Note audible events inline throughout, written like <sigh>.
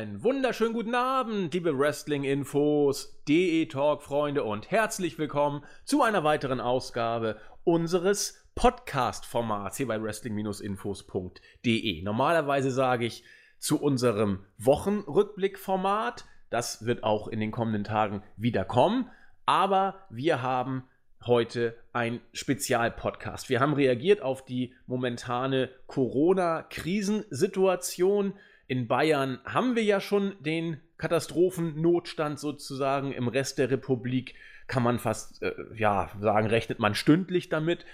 Einen wunderschönen guten Abend, liebe Wrestling-Infos, DE-Talk-Freunde und herzlich willkommen zu einer weiteren Ausgabe unseres Podcast-Formats hier bei wrestling-infos.de. Normalerweise sage ich zu unserem Wochenrückblick-Format, das wird auch in den kommenden Tagen wieder kommen, aber wir haben heute ein Spezialpodcast. Wir haben reagiert auf die momentane Corona-Krisensituation. In Bayern haben wir ja schon den Katastrophennotstand sozusagen. Im Rest der Republik kann man fast äh, ja, sagen, rechnet man stündlich damit.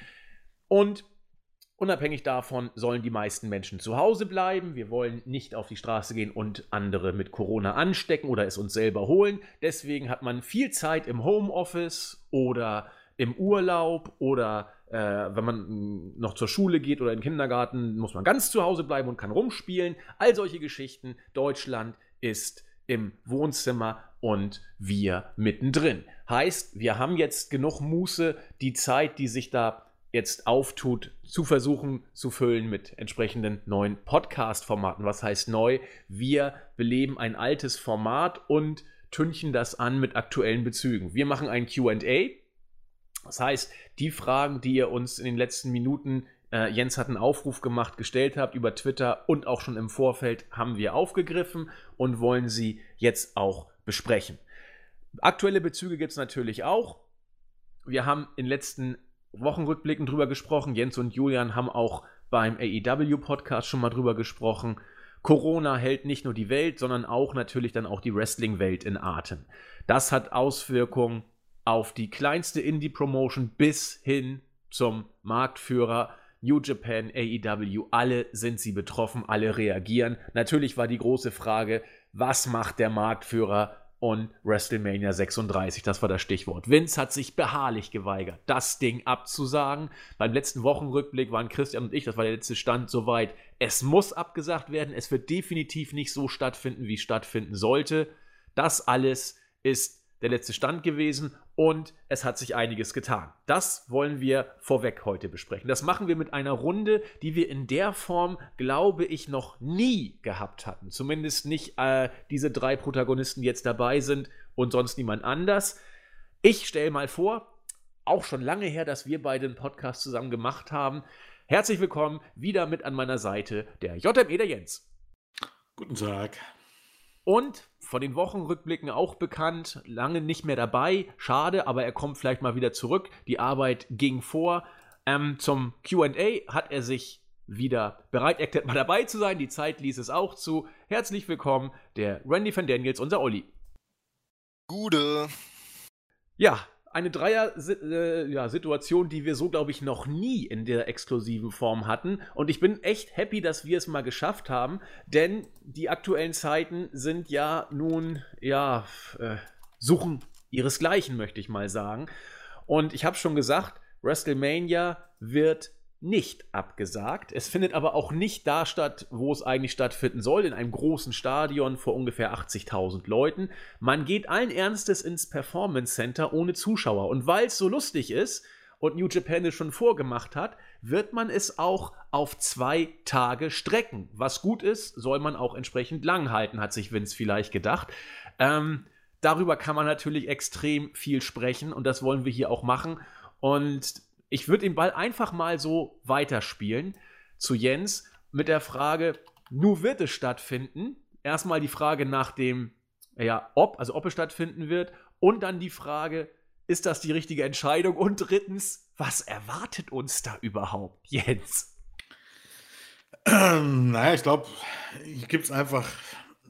Und unabhängig davon sollen die meisten Menschen zu Hause bleiben. Wir wollen nicht auf die Straße gehen und andere mit Corona anstecken oder es uns selber holen. Deswegen hat man viel Zeit im Homeoffice oder im Urlaub oder äh, wenn man noch zur Schule geht oder in den Kindergarten, muss man ganz zu Hause bleiben und kann rumspielen. All solche Geschichten. Deutschland ist im Wohnzimmer und wir mittendrin. Heißt, wir haben jetzt genug Muße, die Zeit, die sich da jetzt auftut, zu versuchen zu füllen mit entsprechenden neuen Podcast-Formaten. Was heißt neu? Wir beleben ein altes Format und tünchen das an mit aktuellen Bezügen. Wir machen ein QA, das heißt, die Fragen, die ihr uns in den letzten Minuten, äh, Jens hat einen Aufruf gemacht, gestellt habt über Twitter und auch schon im Vorfeld, haben wir aufgegriffen und wollen sie jetzt auch besprechen. Aktuelle Bezüge gibt es natürlich auch. Wir haben in den letzten Wochenrückblicken drüber gesprochen. Jens und Julian haben auch beim AEW-Podcast schon mal drüber gesprochen. Corona hält nicht nur die Welt, sondern auch natürlich dann auch die Wrestling-Welt in Atem. Das hat Auswirkungen auf die kleinste Indie-Promotion bis hin zum Marktführer New Japan, AEW, alle sind sie betroffen, alle reagieren. Natürlich war die große Frage, was macht der Marktführer und WrestleMania 36, das war das Stichwort. Vince hat sich beharrlich geweigert, das Ding abzusagen. Beim letzten Wochenrückblick waren Christian und ich, das war der letzte Stand, soweit. Es muss abgesagt werden, es wird definitiv nicht so stattfinden, wie es stattfinden sollte. Das alles ist der letzte Stand gewesen und es hat sich einiges getan. Das wollen wir vorweg heute besprechen. Das machen wir mit einer Runde, die wir in der Form, glaube ich, noch nie gehabt hatten. Zumindest nicht äh, diese drei Protagonisten jetzt dabei sind und sonst niemand anders. Ich stelle mal vor, auch schon lange her, dass wir beide einen Podcast zusammen gemacht haben. Herzlich willkommen wieder mit an meiner Seite der JME der Jens. Guten Tag. Und von den Wochenrückblicken auch bekannt, lange nicht mehr dabei. Schade, aber er kommt vielleicht mal wieder zurück. Die Arbeit ging vor. Ähm, zum QA hat er sich wieder bereit erklärt, mal dabei zu sein. Die Zeit ließ es auch zu. Herzlich willkommen, der Randy van Daniels, unser Olli. Gude. Ja, eine Dreier-Situation, äh, die wir so, glaube ich, noch nie in der exklusiven Form hatten. Und ich bin echt happy, dass wir es mal geschafft haben, denn die aktuellen Zeiten sind ja nun, ja, äh, suchen ihresgleichen, möchte ich mal sagen. Und ich habe schon gesagt, WrestleMania wird nicht abgesagt. Es findet aber auch nicht da statt, wo es eigentlich stattfinden soll, in einem großen Stadion vor ungefähr 80.000 Leuten. Man geht allen Ernstes ins Performance Center ohne Zuschauer. Und weil es so lustig ist und New Japan es schon vorgemacht hat, wird man es auch auf zwei Tage strecken. Was gut ist, soll man auch entsprechend lang halten, hat sich Vince vielleicht gedacht. Ähm, darüber kann man natürlich extrem viel sprechen und das wollen wir hier auch machen. Und ich würde den Ball einfach mal so weiterspielen zu Jens mit der Frage, nu wird es stattfinden. Erstmal die Frage nach dem, ja, ob, also ob es stattfinden wird. Und dann die Frage, ist das die richtige Entscheidung? Und drittens, was erwartet uns da überhaupt, Jens? Ähm, naja, ich glaube, hier gibt es einfach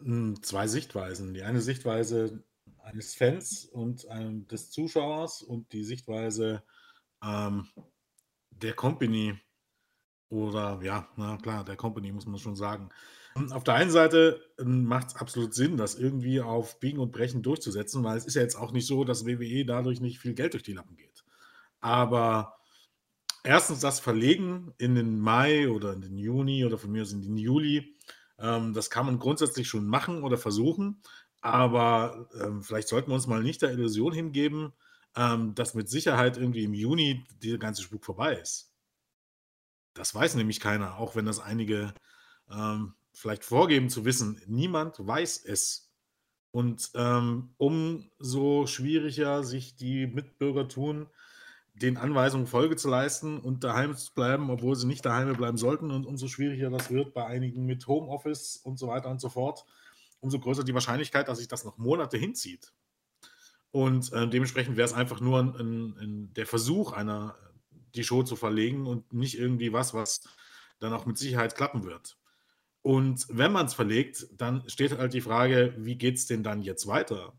hm, zwei Sichtweisen. Die eine Sichtweise eines Fans und ähm, des Zuschauers und die Sichtweise ähm, der Company oder ja, na klar, der Company muss man schon sagen. Auf der einen Seite ähm, macht es absolut Sinn, das irgendwie auf Biegen und Brechen durchzusetzen, weil es ist ja jetzt auch nicht so, dass WWE dadurch nicht viel Geld durch die Lappen geht. Aber erstens das Verlegen in den Mai oder in den Juni oder von mir aus in den Juli, ähm, das kann man grundsätzlich schon machen oder versuchen. Aber ähm, vielleicht sollten wir uns mal nicht der Illusion hingeben, ähm, dass mit Sicherheit irgendwie im Juni dieser ganze Spuk vorbei ist. Das weiß nämlich keiner, auch wenn das einige ähm, vielleicht vorgeben zu wissen. Niemand weiß es. Und ähm, umso schwieriger sich die Mitbürger tun, den Anweisungen Folge zu leisten und daheim zu bleiben, obwohl sie nicht daheim bleiben sollten. Und umso schwieriger das wird bei einigen mit Homeoffice und so weiter und so fort, umso größer die Wahrscheinlichkeit, dass sich das noch Monate hinzieht. Und äh, dementsprechend wäre es einfach nur ein, ein, ein, der Versuch, einer die Show zu verlegen und nicht irgendwie was, was dann auch mit Sicherheit klappen wird. Und wenn man es verlegt, dann steht halt die Frage, wie geht es denn dann jetzt weiter?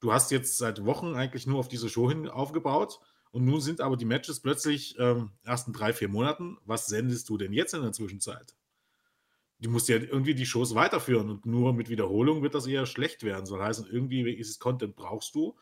Du hast jetzt seit Wochen eigentlich nur auf diese Show hin aufgebaut und nun sind aber die Matches plötzlich ähm, erst in drei, vier Monaten. Was sendest du denn jetzt in der Zwischenzeit? Du musst ja irgendwie die Shows weiterführen und nur mit Wiederholung wird das eher schlecht werden. Soll heißen, irgendwie ist es Content brauchst du.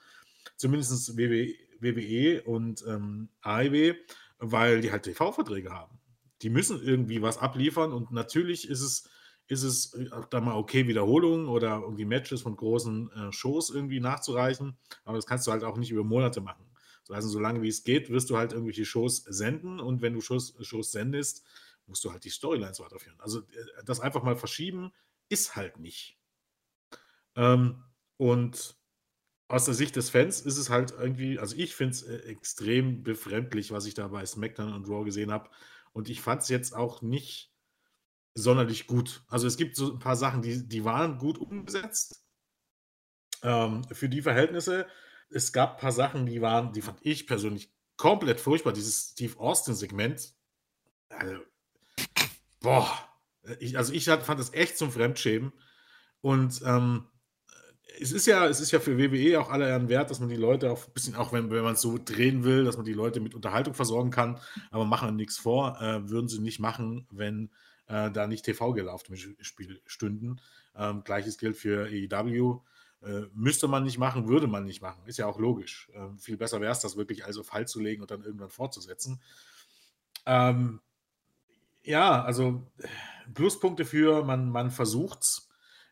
Zumindest WWE, WWE und ähm, AEW, weil die halt TV-Verträge haben. Die müssen irgendwie was abliefern und natürlich ist es, ist es äh, dann mal okay, Wiederholungen oder irgendwie Matches von großen äh, Shows irgendwie nachzureichen, aber das kannst du halt auch nicht über Monate machen. Also solange wie es geht, wirst du halt irgendwelche Shows senden und wenn du Shows, Shows sendest, musst du halt die Storylines weiterführen. Also äh, das einfach mal verschieben ist halt nicht. Ähm, und aus der Sicht des Fans ist es halt irgendwie, also ich finde es äh, extrem befremdlich, was ich da bei SmackDown und Raw gesehen habe. Und ich fand es jetzt auch nicht sonderlich gut. Also es gibt so ein paar Sachen, die, die waren gut umgesetzt ähm, für die Verhältnisse. Es gab ein paar Sachen, die waren, die fand ich persönlich komplett furchtbar. Dieses Steve Austin-Segment. Also, boah. Ich, also ich fand das echt zum Fremdschämen. Und ähm, es ist ja, es ist ja für WWE auch aller Ehren wert, dass man die Leute auch ein bisschen, auch wenn, wenn man es so drehen will, dass man die Leute mit Unterhaltung versorgen kann, aber machen nichts vor, äh, würden sie nicht machen, wenn äh, da nicht TV-Gelder auf dem Spiel stünden. Ähm, Gleiches gilt für AEW. Äh, müsste man nicht machen, würde man nicht machen. Ist ja auch logisch. Ähm, viel besser wäre es, das wirklich also fall zu legen und dann irgendwann fortzusetzen. Ähm, ja, also Pluspunkte für, man, man es.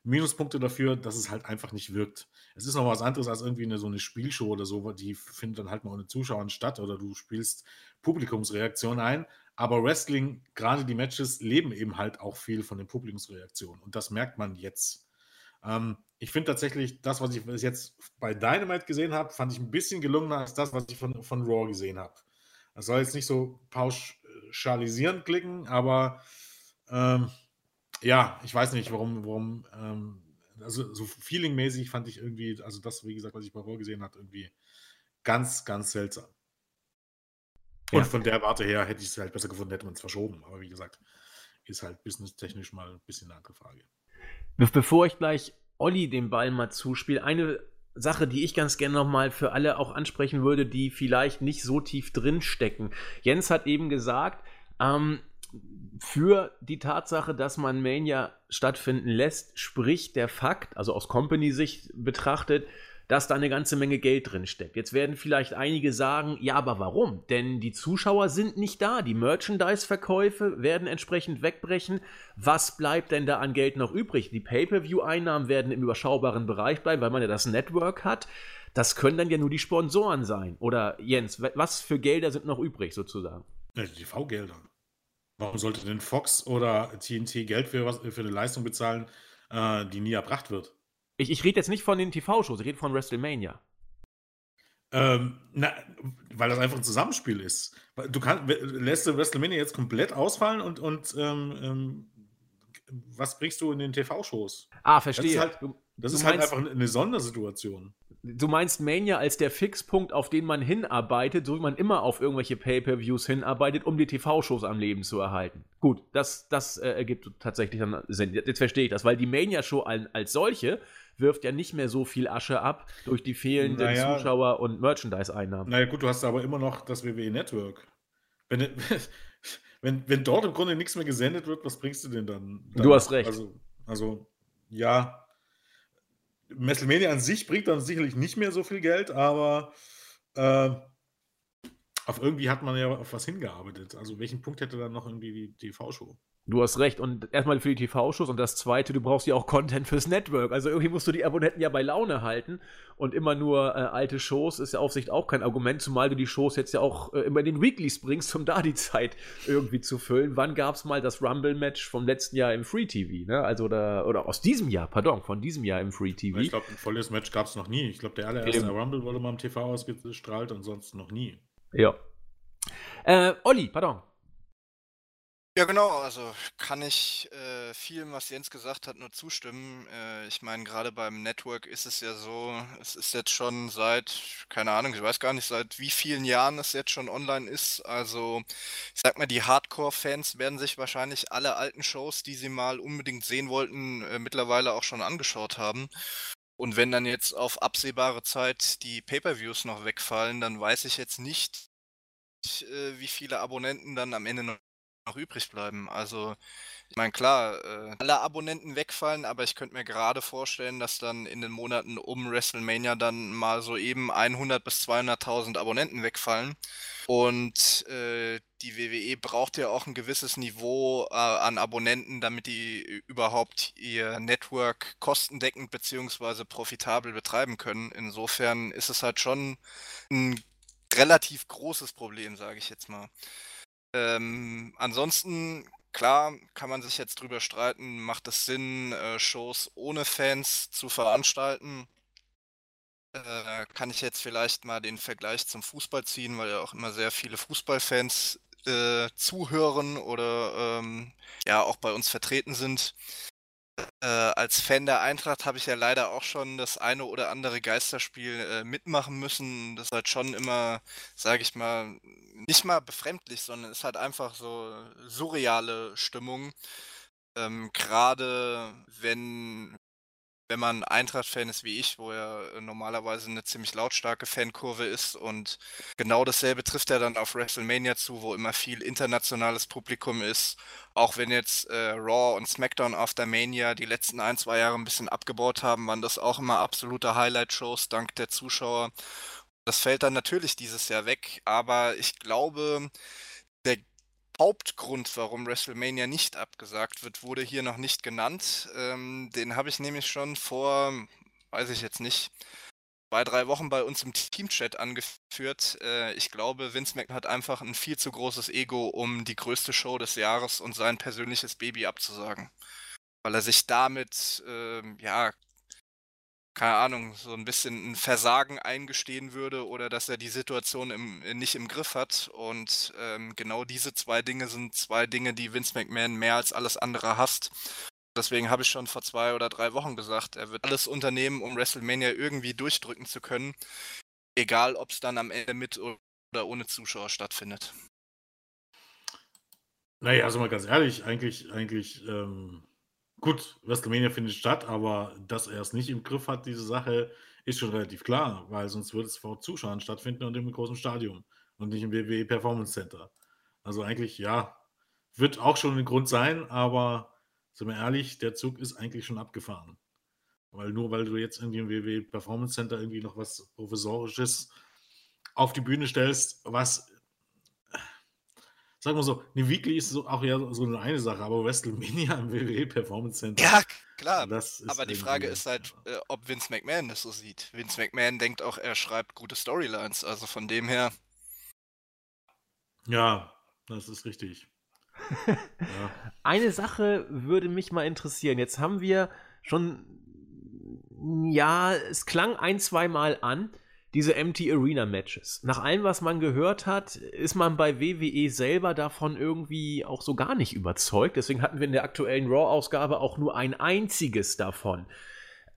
Minuspunkte dafür, dass es halt einfach nicht wirkt. Es ist noch was anderes als irgendwie eine, so eine Spielshow oder so, die findet dann halt mal ohne Zuschauern statt oder du spielst Publikumsreaktion ein. Aber Wrestling, gerade die Matches, leben eben halt auch viel von den Publikumsreaktionen und das merkt man jetzt. Ähm, ich finde tatsächlich, das, was ich jetzt bei Dynamite gesehen habe, fand ich ein bisschen gelungener als das, was ich von, von Raw gesehen habe. Das soll jetzt nicht so pauschalisierend klicken, aber ähm, ja, ich weiß nicht, warum, warum, ähm, also so feelingmäßig fand ich irgendwie, also das, wie gesagt, was ich bei Raw gesehen habe, irgendwie ganz, ganz seltsam. Und ja. von der Warte her hätte ich es halt besser gefunden, hätte man es verschoben. Aber wie gesagt, ist halt businesstechnisch mal ein bisschen eine andere Frage. Bevor ich gleich Olli den Ball mal zuspiele, eine Sache, die ich ganz gerne nochmal für alle auch ansprechen würde, die vielleicht nicht so tief drin stecken. Jens hat eben gesagt, ähm, für die Tatsache, dass man Mania stattfinden lässt, spricht der Fakt, also aus Company-Sicht betrachtet, dass da eine ganze Menge Geld drin steckt. Jetzt werden vielleicht einige sagen, ja, aber warum? Denn die Zuschauer sind nicht da, die Merchandise-Verkäufe werden entsprechend wegbrechen. Was bleibt denn da an Geld noch übrig? Die Pay-per-view-Einnahmen werden im überschaubaren Bereich bleiben, weil man ja das Network hat. Das können dann ja nur die Sponsoren sein. Oder Jens, was für Gelder sind noch übrig sozusagen? Ja, die TV-Gelder. Warum sollte denn Fox oder TNT Geld für, was, für eine Leistung bezahlen, äh, die nie erbracht wird? Ich, ich rede jetzt nicht von den TV-Shows, ich rede von WrestleMania. Ähm, na, weil das einfach ein Zusammenspiel ist. Du kannst, lässt du WrestleMania jetzt komplett ausfallen und, und ähm, ähm, was bringst du in den TV-Shows? Ah, verstehe. Halt, das ist halt einfach eine Sondersituation. Du meinst Mania als der Fixpunkt, auf den man hinarbeitet, so wie man immer auf irgendwelche Pay-Per-Views hinarbeitet, um die TV-Shows am Leben zu erhalten. Gut, das, das äh, ergibt tatsächlich dann Sinn. Jetzt verstehe ich das, weil die Mania-Show als solche wirft ja nicht mehr so viel Asche ab durch die fehlenden naja, Zuschauer- und Merchandise-Einnahmen. Naja, gut, du hast aber immer noch das WWE Network. Wenn, <laughs> wenn, wenn dort im Grunde nichts mehr gesendet wird, was bringst du denn dann? dann du hast recht. Also, also ja, WrestleMania an sich bringt dann sicherlich nicht mehr so viel Geld, aber äh, auf irgendwie hat man ja auf was hingearbeitet. Also welchen Punkt hätte dann noch irgendwie die TV-Show? Du hast recht. Und erstmal für die TV-Shows und das zweite, du brauchst ja auch Content fürs Network. Also irgendwie musst du die Abonnenten ja bei Laune halten. Und immer nur äh, alte Shows ist ja auf Sicht auch kein Argument, zumal du die Shows jetzt ja auch äh, immer in den Weeklies bringst, um da die Zeit irgendwie zu füllen. Wann gab es mal das Rumble-Match vom letzten Jahr im Free TV? Ne? Also da, oder aus diesem Jahr, pardon, von diesem Jahr im Free TV. Ich glaube, ein volles Match gab es noch nie. Ich glaube, der allererste Eben. Rumble wurde mal im TV ausgestrahlt und sonst noch nie. Ja. Äh, Olli, pardon. Ja, genau, also kann ich äh, vielem, was Jens gesagt hat, nur zustimmen. Äh, ich meine, gerade beim Network ist es ja so, es ist jetzt schon seit, keine Ahnung, ich weiß gar nicht, seit wie vielen Jahren es jetzt schon online ist. Also, ich sag mal, die Hardcore-Fans werden sich wahrscheinlich alle alten Shows, die sie mal unbedingt sehen wollten, äh, mittlerweile auch schon angeschaut haben. Und wenn dann jetzt auf absehbare Zeit die Pay-per-Views noch wegfallen, dann weiß ich jetzt nicht, äh, wie viele Abonnenten dann am Ende noch noch übrig bleiben. Also, ich meine, klar, äh, alle Abonnenten wegfallen, aber ich könnte mir gerade vorstellen, dass dann in den Monaten um WrestleMania dann mal so eben 100 bis 200.000 Abonnenten wegfallen. Und äh, die WWE braucht ja auch ein gewisses Niveau äh, an Abonnenten, damit die überhaupt ihr Network kostendeckend bzw. profitabel betreiben können. Insofern ist es halt schon ein relativ großes Problem, sage ich jetzt mal. Ähm, ansonsten, klar, kann man sich jetzt drüber streiten, macht es Sinn, äh, Shows ohne Fans zu veranstalten? Äh, kann ich jetzt vielleicht mal den Vergleich zum Fußball ziehen, weil ja auch immer sehr viele Fußballfans äh, zuhören oder ähm, ja auch bei uns vertreten sind. Äh, als Fan der Eintracht habe ich ja leider auch schon das eine oder andere Geisterspiel äh, mitmachen müssen. Das ist halt schon immer, sage ich mal, nicht mal befremdlich, sondern ist halt einfach so surreale Stimmung. Ähm, Gerade wenn wenn man Eintracht-Fan ist wie ich, wo ja äh, normalerweise eine ziemlich lautstarke Fankurve ist und genau dasselbe trifft er dann auf WrestleMania zu, wo immer viel internationales Publikum ist. Auch wenn jetzt äh, Raw und SmackDown After Mania die letzten ein, zwei Jahre ein bisschen abgebaut haben, waren das auch immer absolute Highlight-Shows dank der Zuschauer. Das fällt dann natürlich dieses Jahr weg, aber ich glaube, Hauptgrund, warum WrestleMania nicht abgesagt wird, wurde hier noch nicht genannt. Ähm, den habe ich nämlich schon vor, weiß ich jetzt nicht, zwei, drei Wochen bei uns im Teamchat angeführt. Äh, ich glaube, Vince McMahon hat einfach ein viel zu großes Ego, um die größte Show des Jahres und sein persönliches Baby abzusagen. Weil er sich damit, äh, ja, keine Ahnung, so ein bisschen ein Versagen eingestehen würde oder dass er die Situation im, äh, nicht im Griff hat. Und ähm, genau diese zwei Dinge sind zwei Dinge, die Vince McMahon mehr als alles andere hasst. Deswegen habe ich schon vor zwei oder drei Wochen gesagt, er wird alles unternehmen, um WrestleMania irgendwie durchdrücken zu können. Egal, ob es dann am Ende mit oder ohne Zuschauer stattfindet. Naja, also mal ganz ehrlich, eigentlich, eigentlich ähm, Gut, WrestleMania findet statt, aber dass er es nicht im Griff hat, diese Sache, ist schon relativ klar, weil sonst würde es vor Zuschauern stattfinden und im großen Stadion und nicht im WWE Performance Center. Also eigentlich, ja, wird auch schon ein Grund sein, aber sind wir ehrlich, der Zug ist eigentlich schon abgefahren. Weil nur weil du jetzt irgendwie im WWE Performance Center irgendwie noch was Professorisches auf die Bühne stellst, was sagen wir so, eine Weekly ist so, auch ja so eine, eine Sache, aber WrestleMania im WWE Performance Center. Ja, klar. aber die Frage ist halt, äh, ob Vince McMahon das so sieht. Vince McMahon denkt auch, er schreibt gute Storylines. Also von dem her. Ja, das ist richtig. <laughs> ja. Eine Sache würde mich mal interessieren. Jetzt haben wir schon, ja, es klang ein, zwei Mal an diese Empty Arena Matches. Nach allem, was man gehört hat, ist man bei WWE selber davon irgendwie auch so gar nicht überzeugt. Deswegen hatten wir in der aktuellen Raw-Ausgabe auch nur ein einziges davon.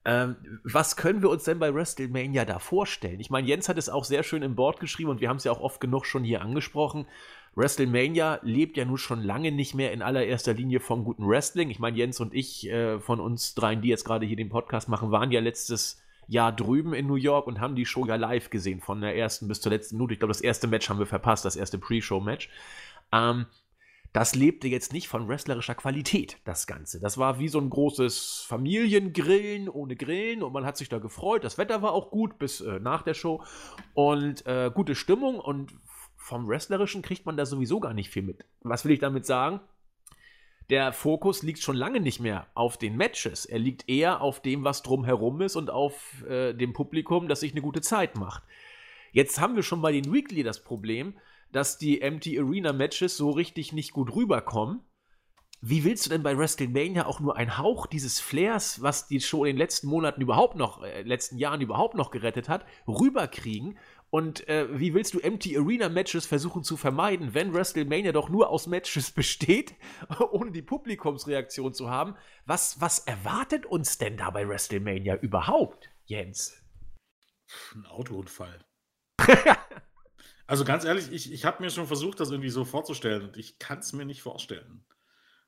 Ähm, was können wir uns denn bei WrestleMania da vorstellen? Ich meine, Jens hat es auch sehr schön im Board geschrieben und wir haben es ja auch oft genug schon hier angesprochen. WrestleMania lebt ja nun schon lange nicht mehr in allererster Linie vom guten Wrestling. Ich meine, Jens und ich äh, von uns dreien, die jetzt gerade hier den Podcast machen, waren ja letztes Jahr drüben in New York und haben die Show ja live gesehen, von der ersten bis zur letzten Minute. Ich glaube, das erste Match haben wir verpasst, das erste Pre-Show-Match. Ähm, das lebte jetzt nicht von wrestlerischer Qualität, das Ganze. Das war wie so ein großes Familiengrillen ohne Grillen und man hat sich da gefreut. Das Wetter war auch gut bis äh, nach der Show und äh, gute Stimmung und vom Wrestlerischen kriegt man da sowieso gar nicht viel mit. Was will ich damit sagen? Der Fokus liegt schon lange nicht mehr auf den Matches. Er liegt eher auf dem, was drumherum ist und auf äh, dem Publikum, das sich eine gute Zeit macht. Jetzt haben wir schon bei den Weekly das Problem, dass die Empty Arena Matches so richtig nicht gut rüberkommen. Wie willst du denn bei WrestleMania auch nur einen Hauch dieses Flairs, was die Show in den letzten Monaten überhaupt noch, äh, letzten Jahren überhaupt noch gerettet hat, rüberkriegen? Und äh, wie willst du Empty Arena Matches versuchen zu vermeiden, wenn WrestleMania doch nur aus Matches <laughs> besteht, ohne die Publikumsreaktion zu haben? Was, was erwartet uns denn da bei WrestleMania überhaupt, Jens? Ein Autounfall. <laughs> also ganz ehrlich, ich, ich habe mir schon versucht, das irgendwie so vorzustellen und ich kann es mir nicht vorstellen.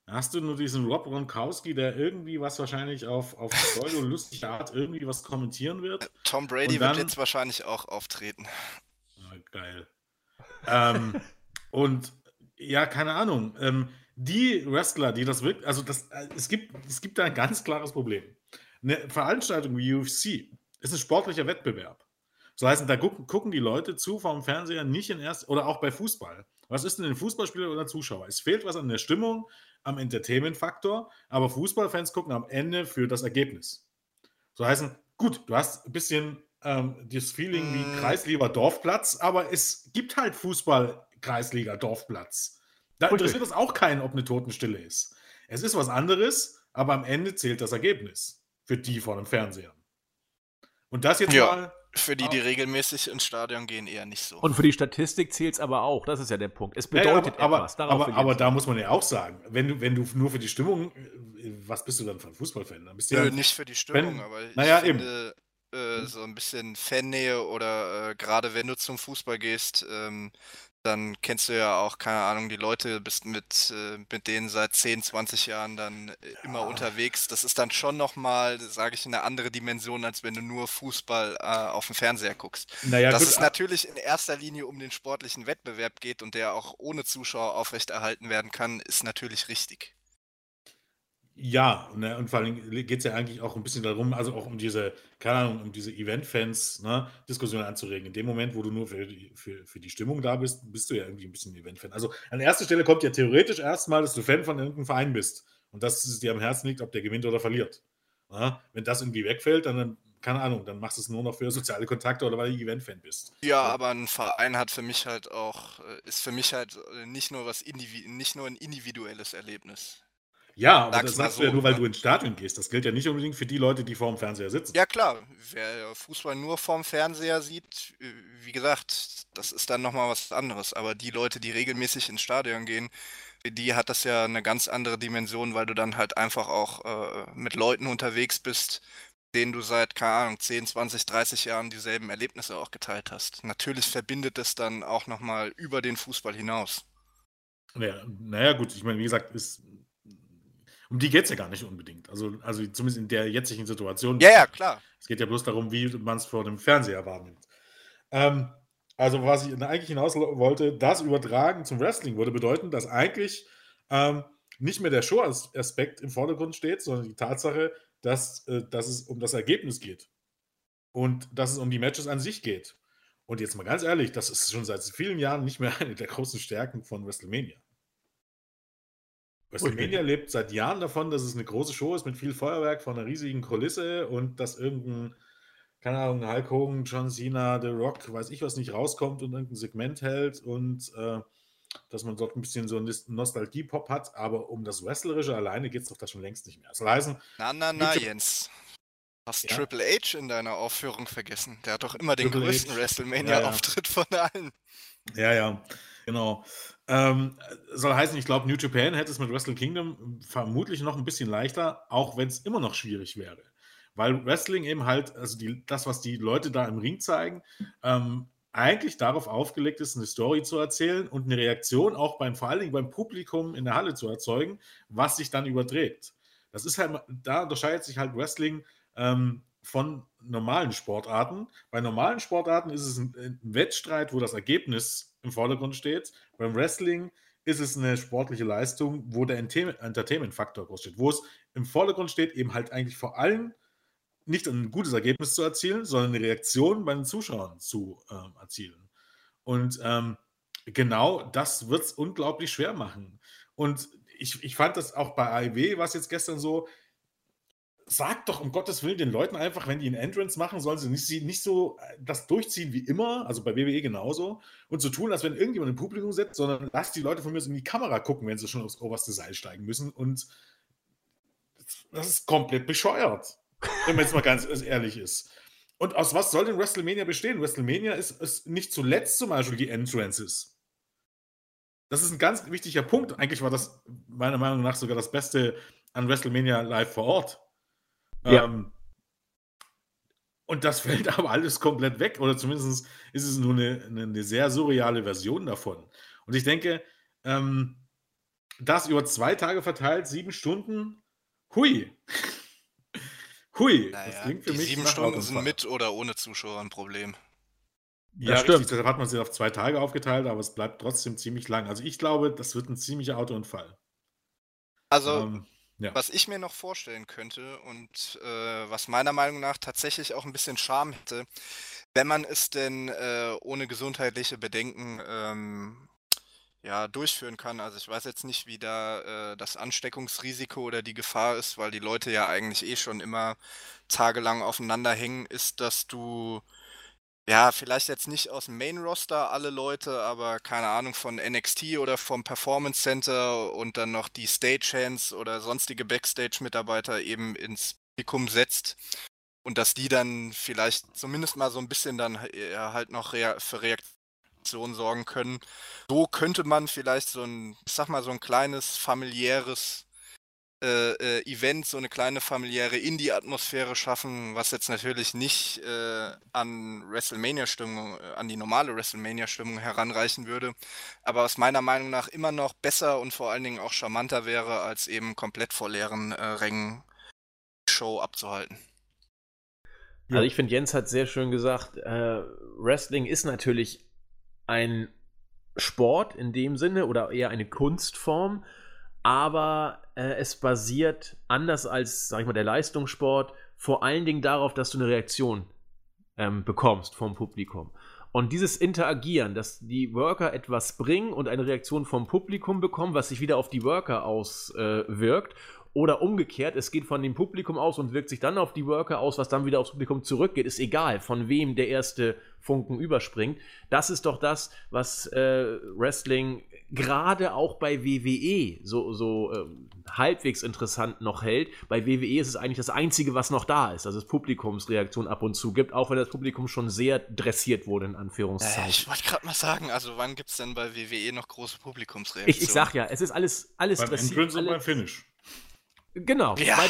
Hast du nur diesen Rob Gronkowski, der irgendwie was wahrscheinlich auf, auf pseudo-lustige Art irgendwie was kommentieren wird. Tom Brady dann, wird jetzt wahrscheinlich auch auftreten. Ah, geil. ähm, und ja, keine Ahnung. Ähm, die Wrestler, die das wirklich, also das, äh, es gibt, es gibt da ein ganz klares Problem. Eine Veranstaltung wie UFC ist ein sportlicher Wettbewerb. So heißt, da gucken, gucken die Leute zu vom Fernseher nicht in erst oder auch bei Fußball. Was ist denn ein Fußballspieler oder Zuschauer? Es fehlt was an der Stimmung, am Entertainment-Faktor, aber Fußballfans gucken am Ende für das Ergebnis. So heißen, gut, du hast ein bisschen ähm, das Feeling wie mm. Kreisliga Dorfplatz, aber es gibt halt Fußball-Kreisliga Dorfplatz. Da interessiert es auch keinen, ob eine Totenstille ist. Es ist was anderes, aber am Ende zählt das Ergebnis für die vor dem Fernseher. Und das jetzt ja. mal für die, die regelmäßig ins Stadion gehen, eher nicht so. Und für die Statistik zählt es aber auch. Das ist ja der Punkt. Es bedeutet ja, aber, etwas. aber, aber, aber da muss man ja auch sagen, wenn du, wenn du nur für die Stimmung, äh, was bist du dann für ein Fußballfan? Dann bist du Nö, ja, nicht für die Stimmung, wenn, aber ich naja, finde, äh, so ein bisschen Fannähe oder äh, gerade wenn du zum Fußball gehst, ähm, dann kennst du ja auch, keine Ahnung, die Leute, bist mit, äh, mit denen seit 10, 20 Jahren dann äh, immer unterwegs. Das ist dann schon nochmal, sage ich, eine andere Dimension, als wenn du nur Fußball äh, auf dem Fernseher guckst. Naja, Dass gut, es natürlich in erster Linie um den sportlichen Wettbewerb geht und der auch ohne Zuschauer aufrechterhalten werden kann, ist natürlich richtig. Ja, ne, und vor allem geht es ja eigentlich auch ein bisschen darum, also auch um diese, keine Ahnung, um diese Event-Fans, ne, Diskussionen anzuregen. In dem Moment, wo du nur für die, für, für die Stimmung da bist, bist du ja irgendwie ein bisschen Event-Fan. Also an erster Stelle kommt ja theoretisch erstmal, dass du Fan von irgendeinem Verein bist und dass es dir am Herzen liegt, ob der gewinnt oder verliert. Ja, wenn das irgendwie wegfällt, dann, keine Ahnung, dann machst du es nur noch für soziale Kontakte oder weil du Event-Fan bist. Ja, aber ein Verein hat für mich halt auch, äh, ist für mich halt äh, nicht nur was nicht nur ein individuelles Erlebnis. Ja, aber das sagst so, du ja nur, weil ne? du ins Stadion gehst. Das gilt ja nicht unbedingt für die Leute, die vorm Fernseher sitzen. Ja, klar. Wer Fußball nur vorm Fernseher sieht, äh, wie gesagt, das ist dann nochmal was anderes. Aber die Leute, die regelmäßig ins Stadion gehen, die hat das ja eine ganz andere Dimension, weil du dann halt einfach auch äh, mit Leuten unterwegs bist, denen du seit, keine Ahnung, 10, 20, 30 Jahren dieselben Erlebnisse auch geteilt hast. Natürlich verbindet es dann auch nochmal über den Fußball hinaus. Ja, naja, gut, ich meine, wie gesagt, ist um die geht es ja gar nicht unbedingt. Also, also zumindest in der jetzigen Situation. Ja, ja, klar. Es geht ja bloß darum, wie man es vor dem Fernseher wahrnimmt. Ähm, also, was ich eigentlich hinaus wollte, das Übertragen zum Wrestling würde bedeuten, dass eigentlich ähm, nicht mehr der Show-Aspekt im Vordergrund steht, sondern die Tatsache, dass, äh, dass es um das Ergebnis geht. Und dass es um die Matches an sich geht. Und jetzt mal ganz ehrlich, das ist schon seit vielen Jahren nicht mehr eine der großen Stärken von WrestleMania. WrestleMania lebt seit Jahren davon, dass es eine große Show ist mit viel Feuerwerk von einer riesigen Kulisse und dass irgendein, keine Ahnung, Hulk Hogan, John Cena, The Rock, weiß ich was nicht rauskommt und irgendein Segment hält und äh, dass man dort ein bisschen so einen Nostalgie-Pop hat, aber um das Wrestlerische alleine geht es doch da schon längst nicht mehr. Das soll heißen. Na, na, na, Jens. Hast ja? Triple H in deiner Aufführung vergessen. Der hat doch immer den Triple größten WrestleMania-Auftritt ja, ja. von allen. Ja, ja, genau. Ähm, soll heißen, ich glaube, New Japan hätte es mit Wrestle Kingdom vermutlich noch ein bisschen leichter, auch wenn es immer noch schwierig wäre. Weil Wrestling eben halt, also die, das, was die Leute da im Ring zeigen, ähm, eigentlich darauf aufgelegt ist, eine Story zu erzählen und eine Reaktion auch beim, vor allen Dingen beim Publikum in der Halle zu erzeugen, was sich dann überträgt. Das ist halt, da unterscheidet sich halt Wrestling ähm, von normalen Sportarten. Bei normalen Sportarten ist es ein, ein Wettstreit, wo das Ergebnis im Vordergrund steht. Beim Wrestling ist es eine sportliche Leistung, wo der Entertainment-Faktor groß steht, wo es im Vordergrund steht, eben halt eigentlich vor allem nicht ein gutes Ergebnis zu erzielen, sondern eine Reaktion bei den Zuschauern zu ähm, erzielen. Und ähm, genau das wird es unglaublich schwer machen. Und ich, ich fand das auch bei AEW, was jetzt gestern so, sagt doch um Gottes Willen den Leuten einfach, wenn die einen Entrance machen, sollen sie nicht, nicht so äh, das durchziehen wie immer, also bei WWE genauso, und so tun, als wenn irgendjemand im Publikum sitzt, sondern lasst die Leute von mir so in die Kamera gucken, wenn sie schon aufs oberste Seil steigen müssen. Und das ist komplett bescheuert, wenn man jetzt mal ganz <laughs> ehrlich ist. Und aus was soll denn WrestleMania bestehen? WrestleMania ist, ist nicht zuletzt zum Beispiel die Entrances. Das ist ein ganz wichtiger Punkt. Eigentlich war das meiner Meinung nach sogar das Beste an WrestleMania live vor Ort ja. Ähm, und das fällt <laughs> aber alles komplett weg, oder zumindest ist es nur eine, eine sehr surreale Version davon. Und ich denke, ähm, das über zwei Tage verteilt, sieben Stunden, hui. <laughs> hui. Naja, das klingt für die mich sieben Stunden sind mit oder ohne Zuschauer ein Problem. Ja, das stimmt. Richtig, deshalb hat man sie auf zwei Tage aufgeteilt, aber es bleibt trotzdem ziemlich lang. Also ich glaube, das wird ein ziemlicher Autounfall. Also ähm, ja. Was ich mir noch vorstellen könnte und äh, was meiner Meinung nach tatsächlich auch ein bisschen Charme hätte, wenn man es denn äh, ohne gesundheitliche Bedenken ähm, ja, durchführen kann. Also ich weiß jetzt nicht, wie da äh, das Ansteckungsrisiko oder die Gefahr ist, weil die Leute ja eigentlich eh schon immer tagelang aufeinander hängen, ist, dass du ja, vielleicht jetzt nicht aus dem Main-Roster alle Leute, aber keine Ahnung von NXT oder vom Performance Center und dann noch die Stagehands oder sonstige Backstage-Mitarbeiter eben ins Publikum setzt und dass die dann vielleicht zumindest mal so ein bisschen dann halt noch für Reaktionen sorgen können. So könnte man vielleicht so ein, ich sag mal, so ein kleines familiäres äh, äh, Event so eine kleine familiäre Indie-Atmosphäre schaffen, was jetzt natürlich nicht äh, an WrestleMania-Stimmung, äh, an die normale WrestleMania-Stimmung heranreichen würde, aber was meiner Meinung nach immer noch besser und vor allen Dingen auch charmanter wäre, als eben komplett vor leeren äh, Rängen Show abzuhalten. Also ich finde, Jens hat sehr schön gesagt, äh, Wrestling ist natürlich ein Sport in dem Sinne oder eher eine Kunstform aber äh, es basiert anders als, sag ich mal, der Leistungssport vor allen Dingen darauf, dass du eine Reaktion ähm, bekommst vom Publikum. Und dieses Interagieren, dass die Worker etwas bringen und eine Reaktion vom Publikum bekommen, was sich wieder auf die Worker auswirkt. Äh, oder umgekehrt, es geht von dem Publikum aus und wirkt sich dann auf die Worker aus, was dann wieder aufs Publikum zurückgeht. Ist egal, von wem der erste Funken überspringt. Das ist doch das, was äh, Wrestling gerade auch bei WWE so, so äh, halbwegs interessant noch hält. Bei WWE ist es eigentlich das Einzige, was noch da ist, dass es Publikumsreaktion ab und zu gibt, auch wenn das Publikum schon sehr dressiert wurde, in Anführungszeichen. Äh, ich wollte gerade mal sagen, also wann gibt es denn bei WWE noch große Publikumsreaktionen? Ich, ich sag ja, es ist alles, alles beim dressiert. Entrance und beim Finish. Genau. Ja, weil,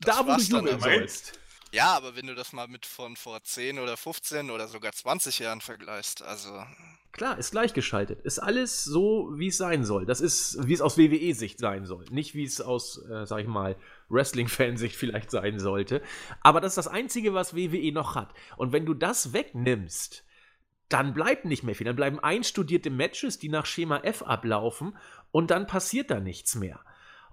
da, wo du jubeln sollst. Ja, aber wenn du das mal mit von vor 10 oder 15 oder sogar 20 Jahren vergleichst, also. Klar, ist gleichgeschaltet. Ist alles so, wie es sein soll. Das ist, wie es aus WWE-Sicht sein soll. Nicht, wie es aus, äh, sag ich mal, Wrestling-Fansicht <laughs> vielleicht sein sollte. Aber das ist das Einzige, was WWE noch hat. Und wenn du das wegnimmst, dann bleibt nicht mehr viel. Dann bleiben einstudierte Matches, die nach Schema F ablaufen und dann passiert da nichts mehr.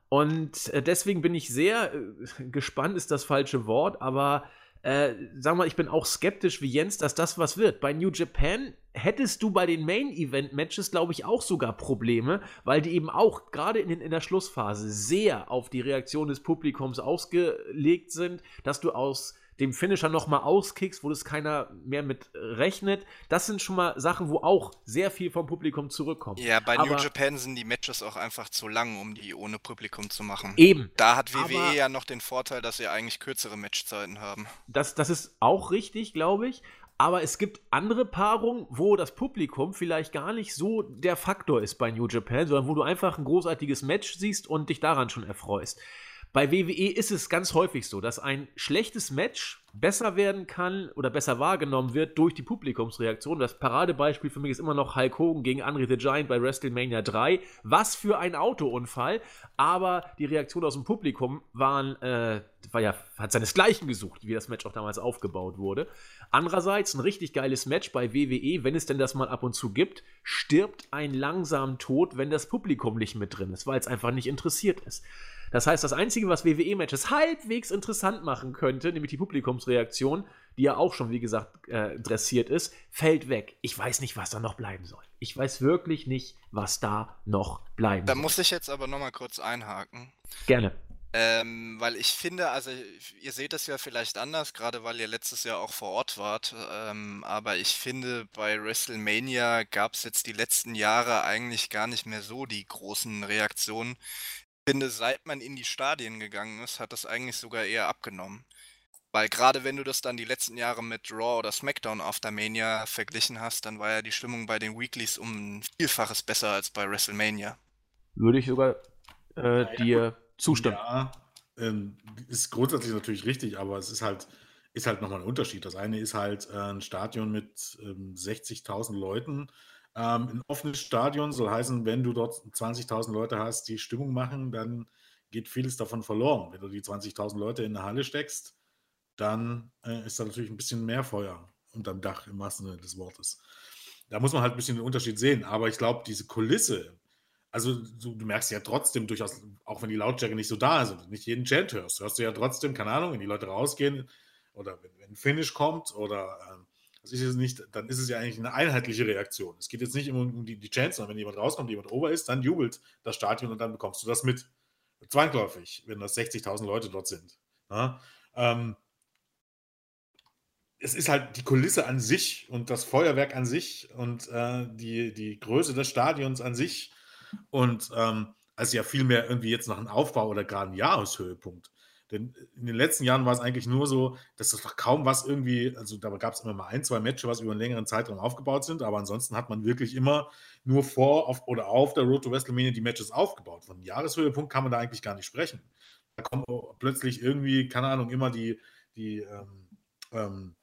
Und äh, deswegen bin ich sehr äh, gespannt, ist das falsche Wort, aber äh, sag mal, ich bin auch skeptisch wie Jens, dass das was wird. Bei New Japan hättest du bei den Main-Event-Matches, glaube ich, auch sogar Probleme, weil die eben auch gerade in, in der Schlussphase sehr auf die Reaktion des Publikums ausgelegt sind, dass du aus dem Finisher nochmal auskickst, wo das keiner mehr mit rechnet. Das sind schon mal Sachen, wo auch sehr viel vom Publikum zurückkommt. Ja, bei aber, New Japan sind die Matches auch einfach zu lang, um die ohne Publikum zu machen. Eben. Da hat WWE aber, ja noch den Vorteil, dass sie eigentlich kürzere Matchzeiten haben. Das, das ist auch richtig, glaube ich. Aber es gibt andere Paarungen, wo das Publikum vielleicht gar nicht so der Faktor ist bei New Japan, sondern wo du einfach ein großartiges Match siehst und dich daran schon erfreust. Bei WWE ist es ganz häufig so, dass ein schlechtes Match besser werden kann oder besser wahrgenommen wird durch die Publikumsreaktion. Das Paradebeispiel für mich ist immer noch Hulk Hogan gegen Andre the Giant bei WrestleMania 3. Was für ein Autounfall, aber die Reaktion aus dem Publikum waren, äh, war ja, hat seinesgleichen gesucht, wie das Match auch damals aufgebaut wurde. Andererseits ein richtig geiles Match bei WWE, wenn es denn das mal ab und zu gibt, stirbt ein langsamen Tod, wenn das Publikum nicht mit drin ist, weil es einfach nicht interessiert ist. Das heißt, das Einzige, was WWE-Matches halbwegs interessant machen könnte, nämlich die Publikumsreaktion, die ja auch schon, wie gesagt, äh, dressiert ist, fällt weg. Ich weiß nicht, was da noch bleiben soll. Ich weiß wirklich nicht, was da noch bleiben Da soll. muss ich jetzt aber nochmal kurz einhaken. Gerne. Ähm, weil ich finde, also ihr seht es ja vielleicht anders, gerade weil ihr letztes Jahr auch vor Ort wart, ähm, aber ich finde, bei WrestleMania gab es jetzt die letzten Jahre eigentlich gar nicht mehr so die großen Reaktionen. Ich finde, seit man in die Stadien gegangen ist, hat das eigentlich sogar eher abgenommen. Weil gerade wenn du das dann die letzten Jahre mit Raw oder SmackDown After Mania verglichen hast, dann war ja die Stimmung bei den Weeklies um ein Vielfaches besser als bei WrestleMania. Würde ich sogar äh, dir zustimmen. Ja, ähm, ist grundsätzlich natürlich richtig, aber es ist halt, ist halt nochmal ein Unterschied. Das eine ist halt äh, ein Stadion mit ähm, 60.000 Leuten. Ähm, ein offenes Stadion soll heißen, wenn du dort 20.000 Leute hast, die Stimmung machen, dann geht vieles davon verloren. Wenn du die 20.000 Leute in eine Halle steckst, dann äh, ist da natürlich ein bisschen mehr Feuer unterm Dach im wahrsten Sinne des Wortes. Da muss man halt ein bisschen den Unterschied sehen. Aber ich glaube, diese Kulisse, also du, du, merkst ja trotzdem durchaus, auch wenn die Lautstärke nicht so da ist und nicht jeden Chant hörst, hörst du ja trotzdem, keine Ahnung, wenn die Leute rausgehen oder wenn, wenn ein Finish kommt oder ähm, das ist es nicht, dann ist es ja eigentlich eine einheitliche Reaktion. Es geht jetzt nicht immer um die, die Chants, sondern wenn jemand rauskommt, jemand ober ist, dann jubelt das Stadion und dann bekommst du das mit. Zwangsläufig, wenn das 60.000 Leute dort sind. Ja? Ähm, es ist halt die Kulisse an sich und das Feuerwerk an sich und äh, die, die Größe des Stadions an sich und ähm, also ja viel mehr irgendwie jetzt noch ein Aufbau oder gerade ein Jahreshöhepunkt. Denn in den letzten Jahren war es eigentlich nur so, dass das doch kaum was irgendwie, also da gab es immer mal ein, zwei Matches, was über einen längeren Zeitraum aufgebaut sind, aber ansonsten hat man wirklich immer nur vor auf, oder auf der Road to WrestleMania die Matches aufgebaut. Von Jahreshöhepunkt kann man da eigentlich gar nicht sprechen. Da kommt plötzlich irgendwie, keine Ahnung, immer die, die ähm, ähm,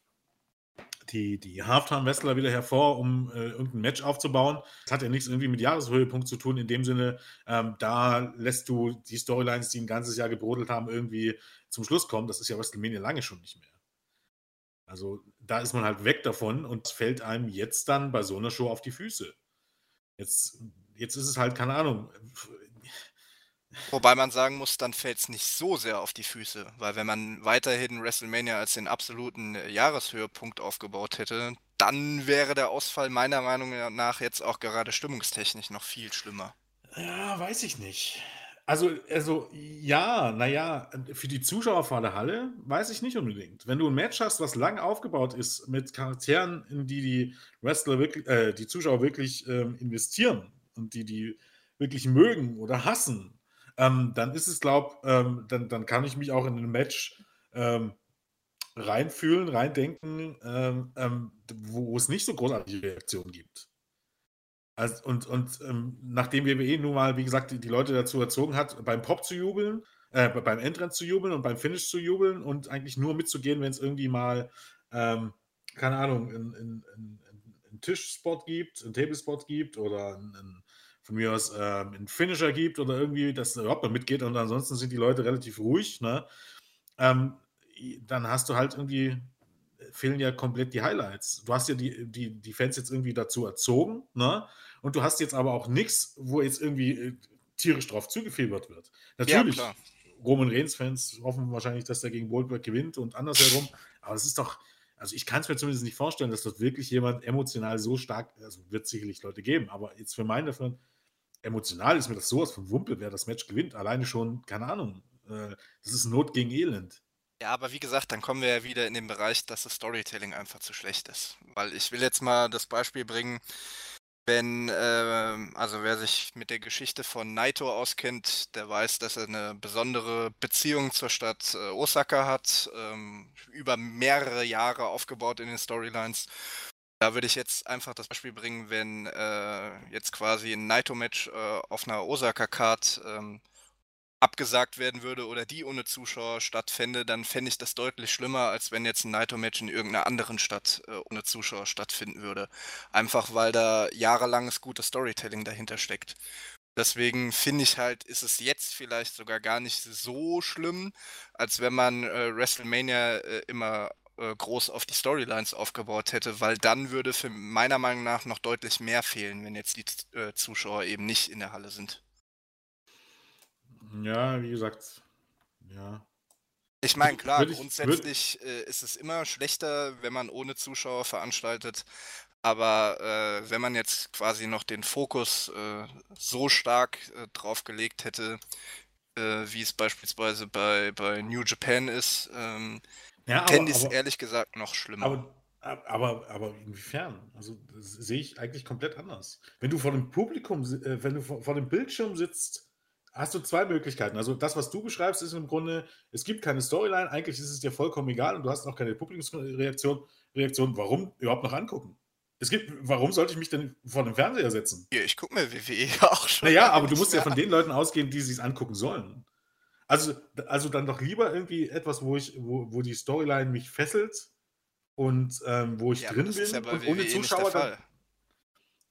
die, die Halftime-Wrestler wieder hervor, um äh, irgendein Match aufzubauen. Das hat ja nichts irgendwie mit Jahreshöhepunkt zu tun, in dem Sinne, ähm, da lässt du die Storylines, die ein ganzes Jahr gebrodelt haben, irgendwie zum Schluss kommen. Das ist ja WrestleMania lange schon nicht mehr. Also da ist man halt weg davon und fällt einem jetzt dann bei so einer Show auf die Füße. Jetzt, jetzt ist es halt, keine Ahnung, Wobei man sagen muss, dann fällt es nicht so sehr auf die Füße, weil wenn man weiterhin WrestleMania als den absoluten äh, Jahreshöhepunkt aufgebaut hätte, dann wäre der Ausfall meiner Meinung nach jetzt auch gerade stimmungstechnisch noch viel schlimmer. Ja, weiß ich nicht. Also, also ja, naja, für die Zuschauer vor der Halle weiß ich nicht unbedingt. Wenn du ein Match hast, was lang aufgebaut ist, mit Charakteren, in die die Wrestler wirklich, äh, die Zuschauer wirklich ähm, investieren und die die wirklich mögen oder hassen, ähm, dann ist es, glaube ähm, dann, dann kann ich mich auch in ein Match ähm, reinfühlen, reindenken, ähm, ähm, wo, es nicht so großartige Reaktionen gibt. Also, und und ähm, nachdem WWE nun mal, wie gesagt, die, die, Leute dazu erzogen hat, beim Pop zu jubeln, äh, beim Entrance zu jubeln und beim Finish zu jubeln und eigentlich nur mitzugehen, wenn es irgendwie mal, keine Ahnung, einen Tischspot gibt, einen Tablespot gibt oder einen von mir aus ähm, einen Finisher gibt oder irgendwie, dass überhaupt noch mitgeht und ansonsten sind die Leute relativ ruhig, ne? Ähm, dann hast du halt irgendwie, fehlen ja komplett die Highlights. Du hast ja die, die, die Fans jetzt irgendwie dazu erzogen, ne? Und du hast jetzt aber auch nichts, wo jetzt irgendwie äh, tierisch drauf zugefiebert wird. Natürlich, ja, Roman Reigns-Fans hoffen wahrscheinlich, dass der gegen Goldberg gewinnt und andersherum, aber es ist doch, also ich kann es mir zumindest nicht vorstellen, dass dort wirklich jemand emotional so stark, also wird sicherlich Leute geben, aber jetzt für meinen davon, emotional ist mir das sowas von Wumpe, wer das Match gewinnt. Alleine schon, keine Ahnung, äh, das ist Not gegen Elend. Ja, aber wie gesagt, dann kommen wir ja wieder in den Bereich, dass das Storytelling einfach zu schlecht ist. Weil ich will jetzt mal das Beispiel bringen, wenn, äh, also wer sich mit der Geschichte von Naito auskennt, der weiß, dass er eine besondere Beziehung zur Stadt äh, Osaka hat, ähm, über mehrere Jahre aufgebaut in den Storylines. Da würde ich jetzt einfach das Beispiel bringen, wenn äh, jetzt quasi ein Naito-Match äh, auf einer Osaka-Card ähm, abgesagt werden würde oder die ohne Zuschauer stattfände, dann fände ich das deutlich schlimmer, als wenn jetzt ein Naito-Match in irgendeiner anderen Stadt äh, ohne Zuschauer stattfinden würde. Einfach weil da jahrelanges gutes Storytelling dahinter steckt. Deswegen finde ich halt, ist es jetzt vielleicht sogar gar nicht so schlimm, als wenn man äh, WrestleMania äh, immer äh, groß auf die Storylines aufgebaut hätte, weil dann würde für meiner Meinung nach noch deutlich mehr fehlen, wenn jetzt die äh, Zuschauer eben nicht in der Halle sind. Ja, wie gesagt, ja. Ich meine, klar, ich, grundsätzlich äh, ist es immer schlechter, wenn man ohne Zuschauer veranstaltet. Aber äh, wenn man jetzt quasi noch den Fokus äh, so stark äh, drauf gelegt hätte, äh, wie es beispielsweise bei, bei New Japan ist, ähm, ja, fände ich es ehrlich gesagt noch schlimmer. Aber, aber, aber inwiefern? Also sehe ich eigentlich komplett anders. Wenn du vor dem Publikum, äh, wenn du vor, vor dem Bildschirm sitzt, hast du zwei Möglichkeiten. Also das, was du beschreibst, ist im Grunde, es gibt keine Storyline, eigentlich ist es dir vollkommen egal und du hast noch keine Publikumsreaktion. Reaktion, warum überhaupt noch angucken? Es gibt, warum sollte ich mich denn vor dem Fernseher setzen? Ja, ich gucke mir WWE <laughs> auch schon. Naja, aber du musst ja von den Leuten ausgehen, die sich angucken sollen. Also, also dann doch lieber irgendwie etwas, wo ich, wo, wo die Storyline mich fesselt und ähm, wo ich ja, drin bin ja und ohne Zuschauer. Dann,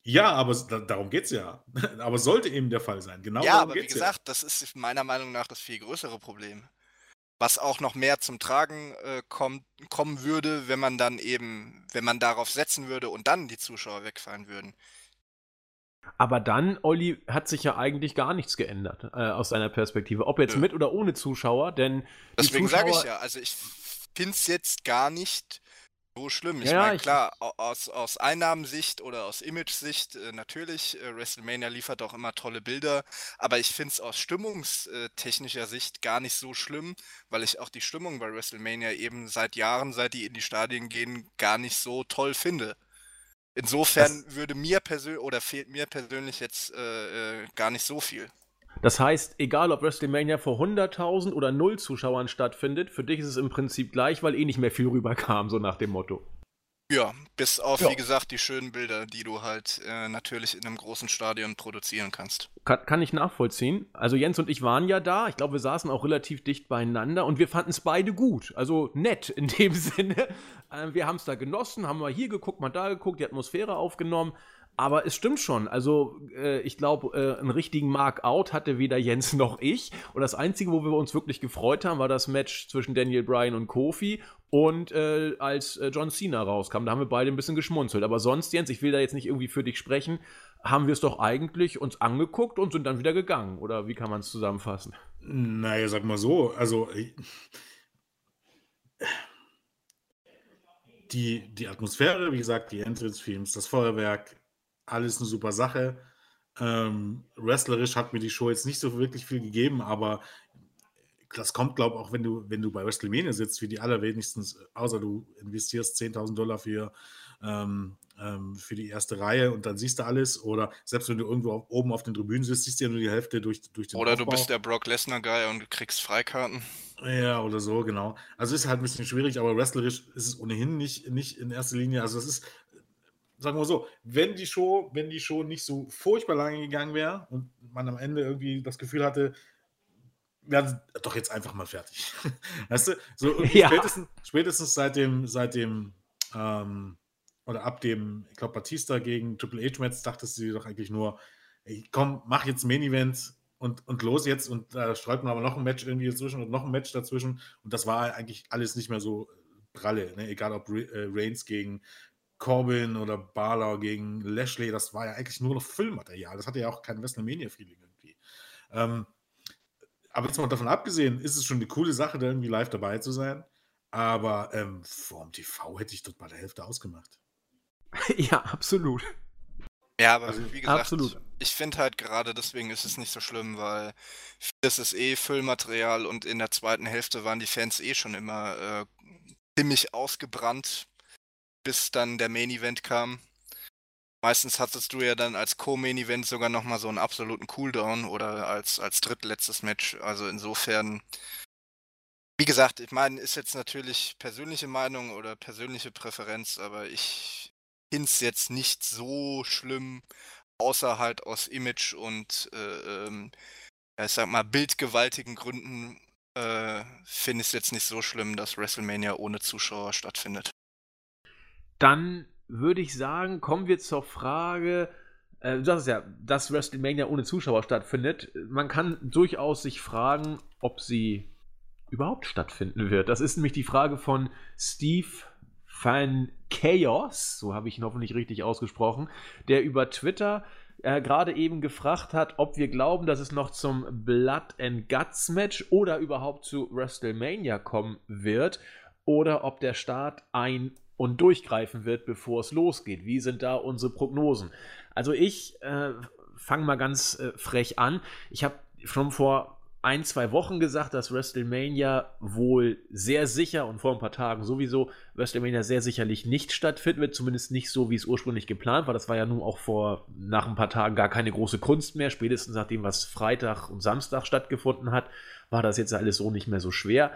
ja, aber da, darum geht es ja. <laughs> aber sollte eben der Fall sein. Genau ja, aber wie gesagt, ja. das ist meiner Meinung nach das viel größere Problem. Was auch noch mehr zum Tragen äh, kommt, kommen würde, wenn man dann eben, wenn man darauf setzen würde und dann die Zuschauer wegfallen würden. Aber dann, Olli, hat sich ja eigentlich gar nichts geändert äh, aus seiner Perspektive. Ob jetzt mit oder ohne Zuschauer, denn. Deswegen sage ich ja, also ich finde es jetzt gar nicht so schlimm. Ich ja, meine, klar, aus, aus Einnahmensicht oder aus Image-Sicht äh, natürlich, äh, WrestleMania liefert auch immer tolle Bilder, aber ich finde es aus stimmungstechnischer Sicht gar nicht so schlimm, weil ich auch die Stimmung bei WrestleMania eben seit Jahren, seit die in die Stadien gehen, gar nicht so toll finde. Insofern das würde mir persönlich oder fehlt mir persönlich jetzt äh, äh gar nicht so viel. Das heißt, egal ob WrestleMania vor 100.000 oder 0 Zuschauern stattfindet, für dich ist es im Prinzip gleich, weil eh nicht mehr viel rüberkam, so nach dem Motto. Ja, bis auf, ja. wie gesagt, die schönen Bilder, die du halt äh, natürlich in einem großen Stadion produzieren kannst. Kann, kann, ich nachvollziehen. Also Jens und ich waren ja da. Ich glaube, wir saßen auch relativ dicht beieinander und wir fanden es beide gut. Also nett <laughs> in dem Sinne. Äh, wir haben es da genossen, haben mal hier geguckt, mal da geguckt, die Atmosphäre aufgenommen. Aber es stimmt schon. Also, äh, ich glaube, äh, einen richtigen Mark-out hatte weder Jens <laughs> noch ich. Und das Einzige, wo wir uns wirklich gefreut haben, war das Match zwischen Daniel Bryan und Kofi. Und äh, als äh, John Cena rauskam, da haben wir beide ein bisschen geschmunzelt. Aber sonst, Jens, ich will da jetzt nicht irgendwie für dich sprechen, haben wir es doch eigentlich uns angeguckt und sind dann wieder gegangen. Oder wie kann man es zusammenfassen? Naja, sag mal so. Also, die, die Atmosphäre, wie gesagt, die Entrance-Films, das Feuerwerk, alles eine super Sache. Ähm, wrestlerisch hat mir die Show jetzt nicht so wirklich viel gegeben, aber das kommt, glaube ich, auch wenn du, wenn du bei WrestleMania sitzt, wie die allerwenigstens, außer du investierst 10.000 Dollar für, ähm, ähm, für die erste Reihe und dann siehst du alles. Oder selbst wenn du irgendwo auf, oben auf den Tribünen sitzt, siehst du ja nur die Hälfte durch, durch den Oder Aufbau. du bist der Brock Lesnar-Guy und kriegst Freikarten. Ja, oder so, genau. Also ist halt ein bisschen schwierig, aber wrestlerisch ist es ohnehin nicht, nicht in erster Linie. Also es ist sagen wir so, wenn die Show, wenn die Show nicht so furchtbar lange gegangen wäre und man am Ende irgendwie das Gefühl hatte, werden doch jetzt einfach mal fertig. <laughs> weißt du? So <laughs> ja. spätestens, spätestens seit dem, seit dem, ähm, oder ab dem, ich glaube, Batista gegen Triple H-Match dachtest du doch eigentlich nur, ey, komm, mach jetzt Main Event und, und los jetzt und da äh, sträubt man aber noch ein Match irgendwie dazwischen und noch ein Match dazwischen und das war eigentlich alles nicht mehr so pralle, ne? egal ob äh, Reigns gegen Corbin oder Balor gegen Lashley, das war ja eigentlich nur noch Filmmaterial. Das hatte ja auch kein WrestleMania-Feeling irgendwie. Ähm, aber jetzt mal davon abgesehen, ist es schon eine coole Sache, da irgendwie live dabei zu sein. Aber ähm, vor dem TV hätte ich dort bei der Hälfte ausgemacht. <laughs> ja, absolut. Ja, aber also, wie gesagt, absolut. ich finde halt gerade deswegen ist es nicht so schlimm, weil vieles ist eh Füllmaterial und in der zweiten Hälfte waren die Fans eh schon immer äh, ziemlich ausgebrannt bis dann der Main Event kam. Meistens hattest du ja dann als Co-Main Event sogar nochmal so einen absoluten Cooldown oder als, als drittletztes Match. Also insofern, wie gesagt, ich meine, ist jetzt natürlich persönliche Meinung oder persönliche Präferenz, aber ich finde es jetzt nicht so schlimm, außer halt aus Image und äh, ähm, ich sag mal, bildgewaltigen Gründen äh, finde ich es jetzt nicht so schlimm, dass WrestleMania ohne Zuschauer stattfindet. Dann würde ich sagen, kommen wir zur Frage, äh, du sagst ja, dass WrestleMania ohne Zuschauer stattfindet. Man kann durchaus sich fragen, ob sie überhaupt stattfinden wird. Das ist nämlich die Frage von Steve Fan Chaos, so habe ich ihn hoffentlich richtig ausgesprochen, der über Twitter äh, gerade eben gefragt hat, ob wir glauben, dass es noch zum Blood and Guts Match oder überhaupt zu WrestleMania kommen wird oder ob der Start ein und durchgreifen wird, bevor es losgeht. Wie sind da unsere Prognosen? Also ich äh, fange mal ganz äh, frech an. Ich habe schon vor ein, zwei Wochen gesagt, dass WrestleMania wohl sehr sicher und vor ein paar Tagen sowieso WrestleMania sehr sicherlich nicht stattfinden wird, zumindest nicht so, wie es ursprünglich geplant war. Das war ja nun auch vor nach ein paar Tagen gar keine große Kunst mehr. Spätestens nachdem was Freitag und Samstag stattgefunden hat, war das jetzt alles so nicht mehr so schwer.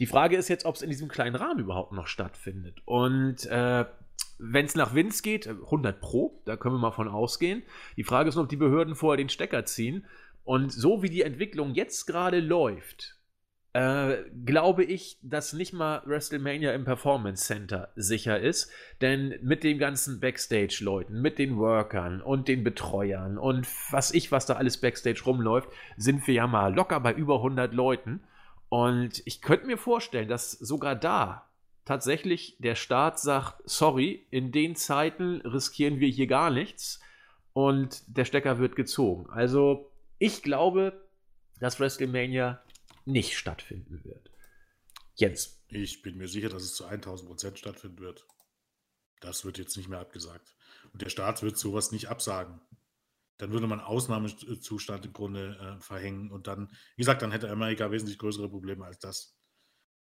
Die Frage ist jetzt, ob es in diesem kleinen Rahmen überhaupt noch stattfindet. Und äh, wenn es nach Vince geht, 100 Pro, da können wir mal von ausgehen. Die Frage ist nur, ob die Behörden vorher den Stecker ziehen und so wie die Entwicklung jetzt gerade läuft, äh, glaube ich, dass nicht mal WrestleMania im Performance Center sicher ist. Denn mit den ganzen Backstage-Leuten, mit den Workern und den Betreuern und was ich, was da alles Backstage rumläuft, sind wir ja mal locker bei über 100 Leuten. Und ich könnte mir vorstellen, dass sogar da tatsächlich der Staat sagt, sorry, in den Zeiten riskieren wir hier gar nichts und der Stecker wird gezogen. Also ich glaube, dass WrestleMania nicht stattfinden wird. Jens. Ich bin mir sicher, dass es zu 1000 Prozent stattfinden wird. Das wird jetzt nicht mehr abgesagt. Und der Staat wird sowas nicht absagen. Dann würde man Ausnahmezustand im Grunde äh, verhängen und dann, wie gesagt, dann hätte Amerika wesentlich größere Probleme als das.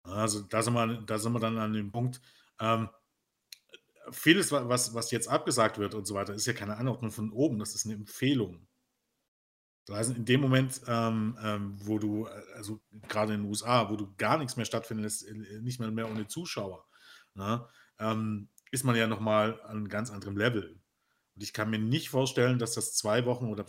Also da sind wir, da sind wir dann an dem Punkt. Ähm, vieles, was, was jetzt abgesagt wird und so weiter, ist ja keine Anordnung von oben, das ist eine Empfehlung. Das heißt, in dem Moment, ähm, ähm, wo du, äh, also gerade in den USA, wo du gar nichts mehr stattfinden lässt, äh, nicht mehr, mehr ohne Zuschauer, ne, ähm, ist man ja nochmal an einem ganz anderen Level. Und ich kann mir nicht vorstellen, dass das zwei Wochen oder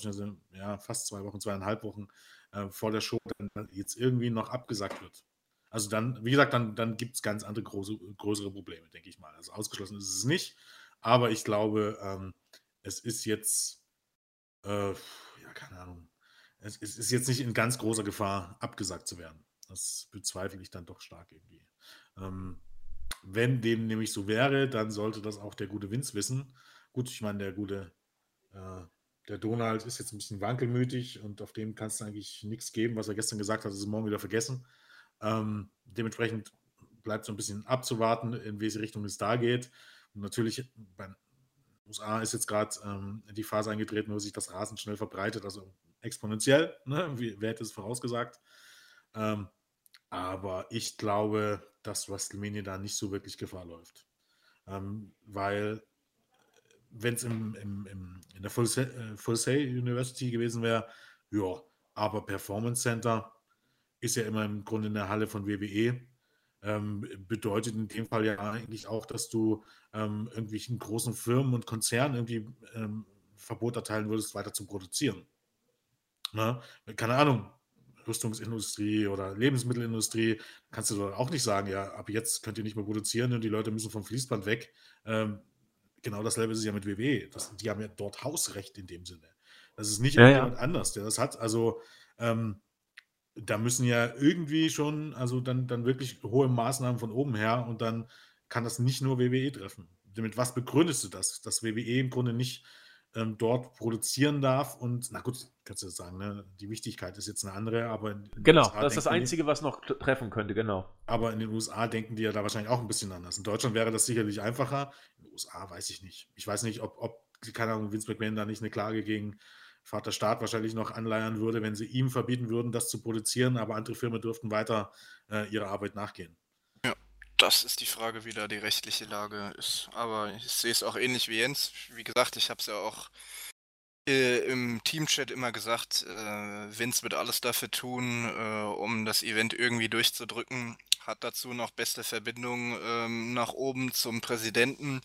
ja, fast zwei Wochen, zweieinhalb Wochen äh, vor der Show dann jetzt irgendwie noch abgesagt wird. Also dann, wie gesagt, dann, dann gibt es ganz andere große, größere Probleme, denke ich mal. Also ausgeschlossen ist es nicht. Aber ich glaube, ähm, es ist jetzt, äh, ja, keine Ahnung, es, es ist jetzt nicht in ganz großer Gefahr, abgesagt zu werden. Das bezweifle ich dann doch stark irgendwie. Ähm, wenn dem nämlich so wäre, dann sollte das auch der gute Vince wissen. Gut, ich meine, der gute, äh, der Donald ist jetzt ein bisschen wankelmütig und auf dem kannst du eigentlich nichts geben, was er gestern gesagt hat, ist morgen wieder vergessen. Ähm, dementsprechend bleibt so ein bisschen abzuwarten, in welche Richtung es da geht. Und natürlich, bei den USA ist jetzt gerade ähm, die Phase eingetreten, wo sich das rasend schnell verbreitet. Also exponentiell, ne? Wie, wer hätte es vorausgesagt? Ähm, aber ich glaube, dass WrestleMania da nicht so wirklich Gefahr läuft. Ähm, weil, wenn es im, im, im, in der Full, äh, Sail University gewesen wäre, ja, aber Performance Center ist ja immer im Grunde in der Halle von WWE. Ähm, bedeutet in dem Fall ja eigentlich auch, dass du ähm, irgendwelchen großen Firmen und Konzernen irgendwie ähm, Verbot erteilen würdest, weiter zu produzieren. Ne? Keine Ahnung, Rüstungsindustrie oder Lebensmittelindustrie, kannst du doch auch nicht sagen, ja, ab jetzt könnt ihr nicht mehr produzieren und die Leute müssen vom Fließband weg. Ähm, genau dasselbe ist es ja mit WWE. Das, die haben ja dort Hausrecht in dem Sinne. Das ist nicht ja, jemand ja. anders, der das hat. Also ähm, da müssen ja irgendwie schon, also dann, dann wirklich hohe Maßnahmen von oben her und dann kann das nicht nur WWE treffen. Mit was begründest du das? Dass WWE im Grunde nicht ähm, dort produzieren darf. Und na gut, kannst du das sagen, ne? die Wichtigkeit ist jetzt eine andere, aber. Genau, USA das ist das Einzige, die, was noch treffen könnte, genau. Aber in den USA denken die ja da wahrscheinlich auch ein bisschen anders. In Deutschland wäre das sicherlich einfacher. In den USA weiß ich nicht. Ich weiß nicht, ob, ob keine Ahnung, Vince McMahon da nicht eine Klage gegen Vater Staat wahrscheinlich noch anleiern würde, wenn sie ihm verbieten würden, das zu produzieren, aber andere Firmen dürften weiter äh, ihrer Arbeit nachgehen. Das ist die Frage, wie da die rechtliche Lage ist. Aber ich sehe es auch ähnlich wie Jens. Wie gesagt, ich habe es ja auch äh, im Teamchat immer gesagt, äh, Vince wird alles dafür tun, äh, um das Event irgendwie durchzudrücken. Hat dazu noch beste Verbindung ähm, nach oben zum Präsidenten,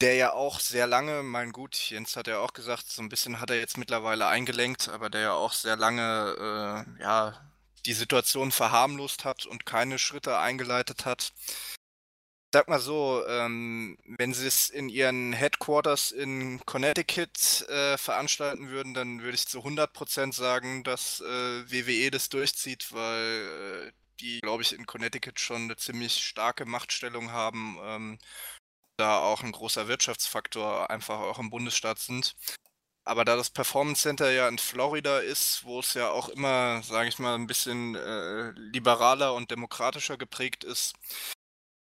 der ja auch sehr lange, mein gut, Jens hat ja auch gesagt, so ein bisschen hat er jetzt mittlerweile eingelenkt, aber der ja auch sehr lange, äh, ja, die Situation verharmlost hat und keine Schritte eingeleitet hat. Sag mal so, ähm, wenn sie es in ihren Headquarters in Connecticut äh, veranstalten würden, dann würde ich zu 100% sagen, dass äh, WWE das durchzieht, weil äh, die, glaube ich, in Connecticut schon eine ziemlich starke Machtstellung haben, ähm, da auch ein großer Wirtschaftsfaktor einfach auch im Bundesstaat sind. Aber da das Performance Center ja in Florida ist, wo es ja auch immer, sage ich mal, ein bisschen äh, liberaler und demokratischer geprägt ist,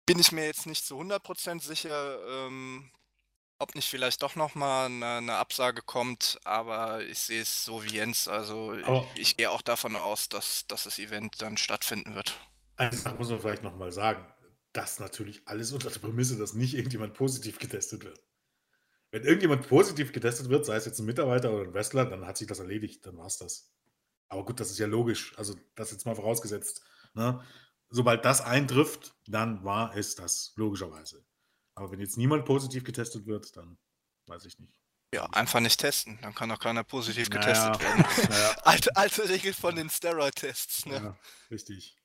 bin ich mir jetzt nicht zu 100% sicher, ähm, ob nicht vielleicht doch nochmal eine, eine Absage kommt, aber ich sehe es so wie Jens. Also Aber- ich, ich gehe auch davon aus, dass, dass das Event dann stattfinden wird. Sache muss man vielleicht nochmal sagen. Das natürlich alles unter der Prämisse, dass nicht irgendjemand positiv getestet wird. Wenn irgendjemand positiv getestet wird, sei es jetzt ein Mitarbeiter oder ein Wrestler, dann hat sich das erledigt, dann war es das. Aber gut, das ist ja logisch. Also, das jetzt mal vorausgesetzt. Ne? Sobald das eintrifft, dann war es das, logischerweise. Aber wenn jetzt niemand positiv getestet wird, dann weiß ich nicht. Ja, einfach nicht testen, dann kann auch keiner positiv Naja, getestet werden. <laughs> naja, Alte, alte Regel von den Steroid-Tests, ne? ja, richtig.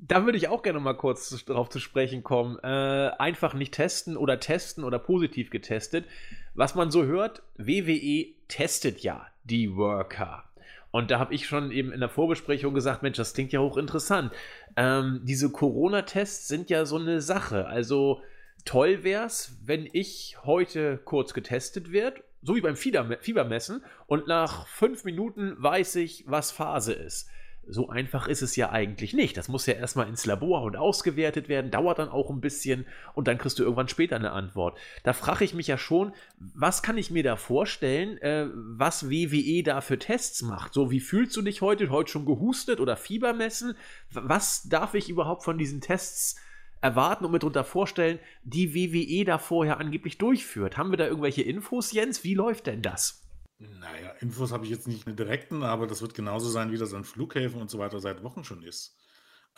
Da würde ich auch gerne mal kurz darauf zu sprechen kommen. Äh, einfach nicht testen oder testen oder positiv getestet. Was man so hört, WWE testet ja die Worker. Und da habe ich schon eben in der Vorbesprechung gesagt, Mensch, das klingt ja hochinteressant. Ähm, diese Corona-Tests sind ja so eine Sache. Also toll wäre es, wenn ich heute kurz getestet werde, so wie beim Fiebermessen, und nach fünf Minuten weiß ich, was Phase ist. So einfach ist es ja eigentlich nicht. Das muss ja erstmal ins Labor und ausgewertet werden, dauert dann auch ein bisschen und dann kriegst du irgendwann später eine Antwort. Da frage ich mich ja schon, was kann ich mir da vorstellen, äh, was WWE da für Tests macht? So, wie fühlst du dich heute? Heute schon gehustet oder Fieber messen? Was darf ich überhaupt von diesen Tests erwarten und mir darunter vorstellen, die WWE da vorher angeblich durchführt? Haben wir da irgendwelche Infos, Jens? Wie läuft denn das? Naja, Infos habe ich jetzt nicht einen direkten, aber das wird genauso sein, wie das an Flughäfen und so weiter seit Wochen schon ist.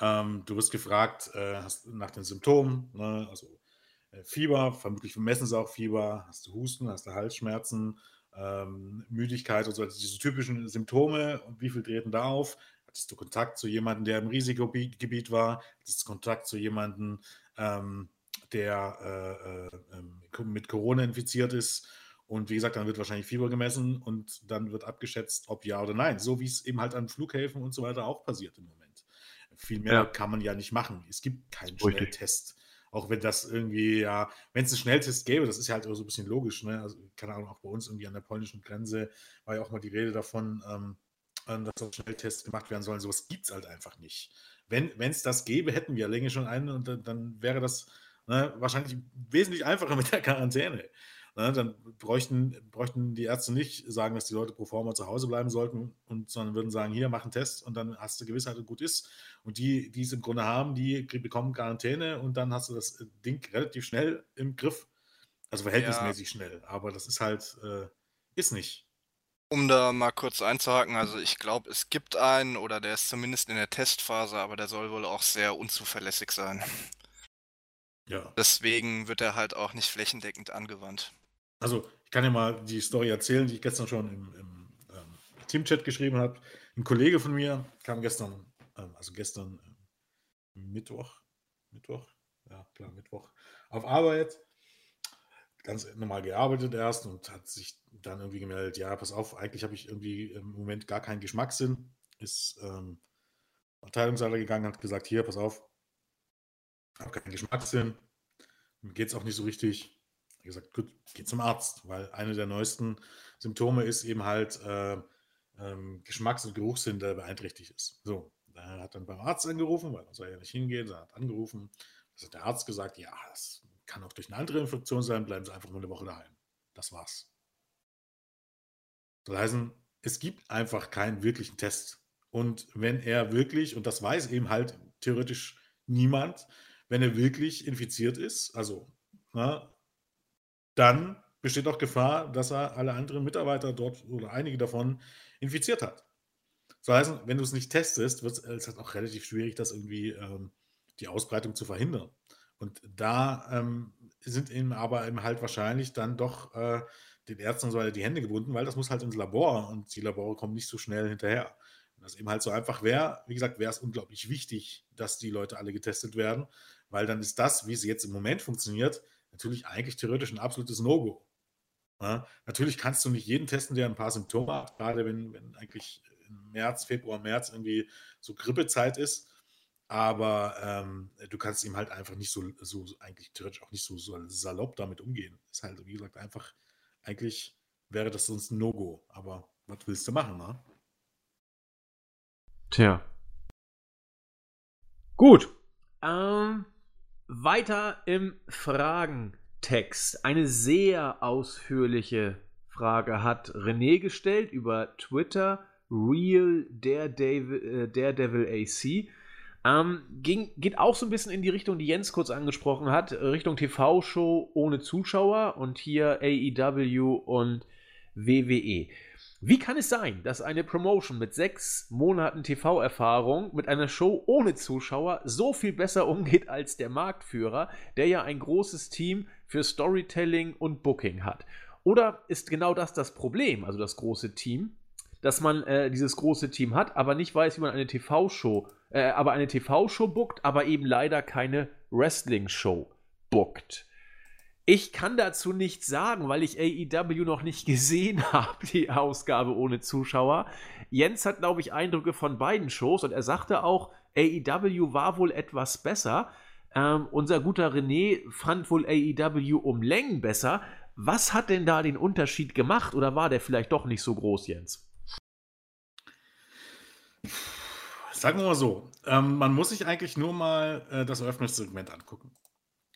Ähm, du wirst gefragt äh, hast, nach den Symptomen, ne? also äh, Fieber, vermutlich messen sie auch Fieber, hast du Husten, hast du Halsschmerzen, ähm, Müdigkeit und so, also diese typischen Symptome und wie viel treten da auf? Hattest du Kontakt zu jemandem, der im Risikogebiet war? Hattest du Kontakt zu jemandem, ähm, der äh, äh, ähm, mit Corona infiziert ist? Und wie gesagt, dann wird wahrscheinlich Fieber gemessen und dann wird abgeschätzt, ob ja oder nein. So wie es eben halt an Flughäfen und so weiter auch passiert im Moment. Viel mehr Ja. kann man ja nicht machen. Es gibt keinen. Schnelltest. Auch wenn das irgendwie, ja, wenn es einen Schnelltest gäbe, das ist ja halt auch so ein bisschen logisch, ne? Also, keine Ahnung, auch bei uns irgendwie an der polnischen Grenze war ja auch mal die Rede davon, ähm, ähm, dass dort Schnelltests gemacht werden sollen. Sowas gibt es halt einfach nicht. Wenn es das gäbe, hätten wir länger schon einen und dann, dann wäre das ne, wahrscheinlich wesentlich einfacher mit der Quarantäne. Ne, dann bräuchten, bräuchten die Ärzte nicht sagen, dass die Leute pro forma zu Hause bleiben sollten, und, sondern würden sagen, hier, mach einen Test und dann hast du Gewissheit und gut ist. Und die, die es im Grunde haben, die bekommen Quarantäne und dann hast du das Ding relativ schnell im Griff. Also verhältnismäßig schnell. Aber das ist halt, äh, ist nicht. Um da mal kurz einzuhaken, also ich glaube, es gibt einen oder der ist zumindest in der Testphase, aber der soll wohl auch sehr unzuverlässig sein. Ja. Deswegen wird er halt auch nicht flächendeckend angewandt. Also, ich kann ja mal die Story erzählen, die ich gestern schon im, im ähm, Teamchat geschrieben habe. Ein Kollege von mir kam gestern, ähm, also gestern ähm, Mittwoch, Mittwoch, ja klar, Mittwoch, auf Arbeit, ganz normal gearbeitet erst und hat sich dann irgendwie gemeldet, ja, pass auf, eigentlich habe ich irgendwie im Moment gar keinen Geschmackssinn. Ist ähm, Abteilungsleiter gegangen, hat gesagt, hier, pass auf, habe keinen Geschmackssinn, mir geht es auch nicht so richtig. Ich gesagt, gut, geh zum Arzt, weil eine der neuesten Symptome ist eben halt äh, ähm, Geschmacks- und Geruchssinn, der beeinträchtigt ist. So, er hat dann beim Arzt angerufen, weil er soll ja nicht hingehen, er hat angerufen. Das hat der Arzt gesagt, ja, das kann auch durch eine andere Infektion sein, bleiben Sie einfach nur eine Woche daheim. Das war's. Das heißt, es gibt einfach keinen wirklichen Test. Und wenn er wirklich, und das weiß eben halt theoretisch niemand, wenn er wirklich infiziert ist, also na, dann besteht auch Gefahr, dass er alle anderen Mitarbeiter dort oder einige davon infiziert hat. Das heißt, wenn du es nicht testest, wird es halt auch relativ schwierig, das irgendwie ähm, die Ausbreitung zu verhindern. Und da ähm, sind ihm aber eben halt wahrscheinlich dann doch äh, den Ärzten und so weiter die Hände gebunden, weil das muss halt ins Labor und die Labore kommen nicht so schnell hinterher. Wenn das eben halt so einfach wäre, wie gesagt, wäre es unglaublich wichtig, dass die Leute alle getestet werden, weil dann ist das, wie es jetzt im Moment funktioniert, natürlich eigentlich theoretisch ein absolutes No-Go. Ja, natürlich kannst du nicht jeden testen, der ein paar Symptome hat, gerade wenn, wenn eigentlich im März, Februar, März irgendwie so Grippezeit ist. aber ähm, du kannst ihm halt einfach nicht so, so eigentlich theoretisch auch nicht so, so salopp damit umgehen. Ist halt, wie gesagt, einfach, eigentlich wäre das sonst ein No-Go. Aber was willst du machen, ne? Tja. Gut. Ähm, weiter im Fragentext. Eine sehr ausführliche Frage hat René gestellt über Twitter. Real Daredevil, äh, AC. Ähm, ging, geht auch so ein bisschen in die Richtung, die Jens kurz angesprochen hat, Richtung TV-Show ohne Zuschauer und hier AEW und WWE. Wie kann es sein, dass eine Promotion mit sechs Monaten TV-Erfahrung mit einer Show ohne Zuschauer so viel besser umgeht als der Marktführer, der ja ein großes Team für Storytelling und Booking hat? Oder ist genau das das Problem, also das große Team, dass man äh, dieses große Team hat, aber nicht weiß, wie man eine TV-Show, äh, aber eine TV-Show bookt, aber eben leider keine Wrestling-Show bookt. Ich kann dazu nichts sagen, weil ich AEW noch nicht gesehen <laughs> habe, die Ausgabe ohne Zuschauer. Jens hat, glaube ich, Eindrücke von beiden Shows und er sagte auch, AEW war wohl etwas besser. Ähm, unser guter René fand wohl AEW um Längen besser. Was hat denn da den Unterschied gemacht oder war der vielleicht doch nicht so groß, Jens? Sagen wir mal so, ähm, man muss sich eigentlich nur mal äh, das Eröffnungssegment angucken.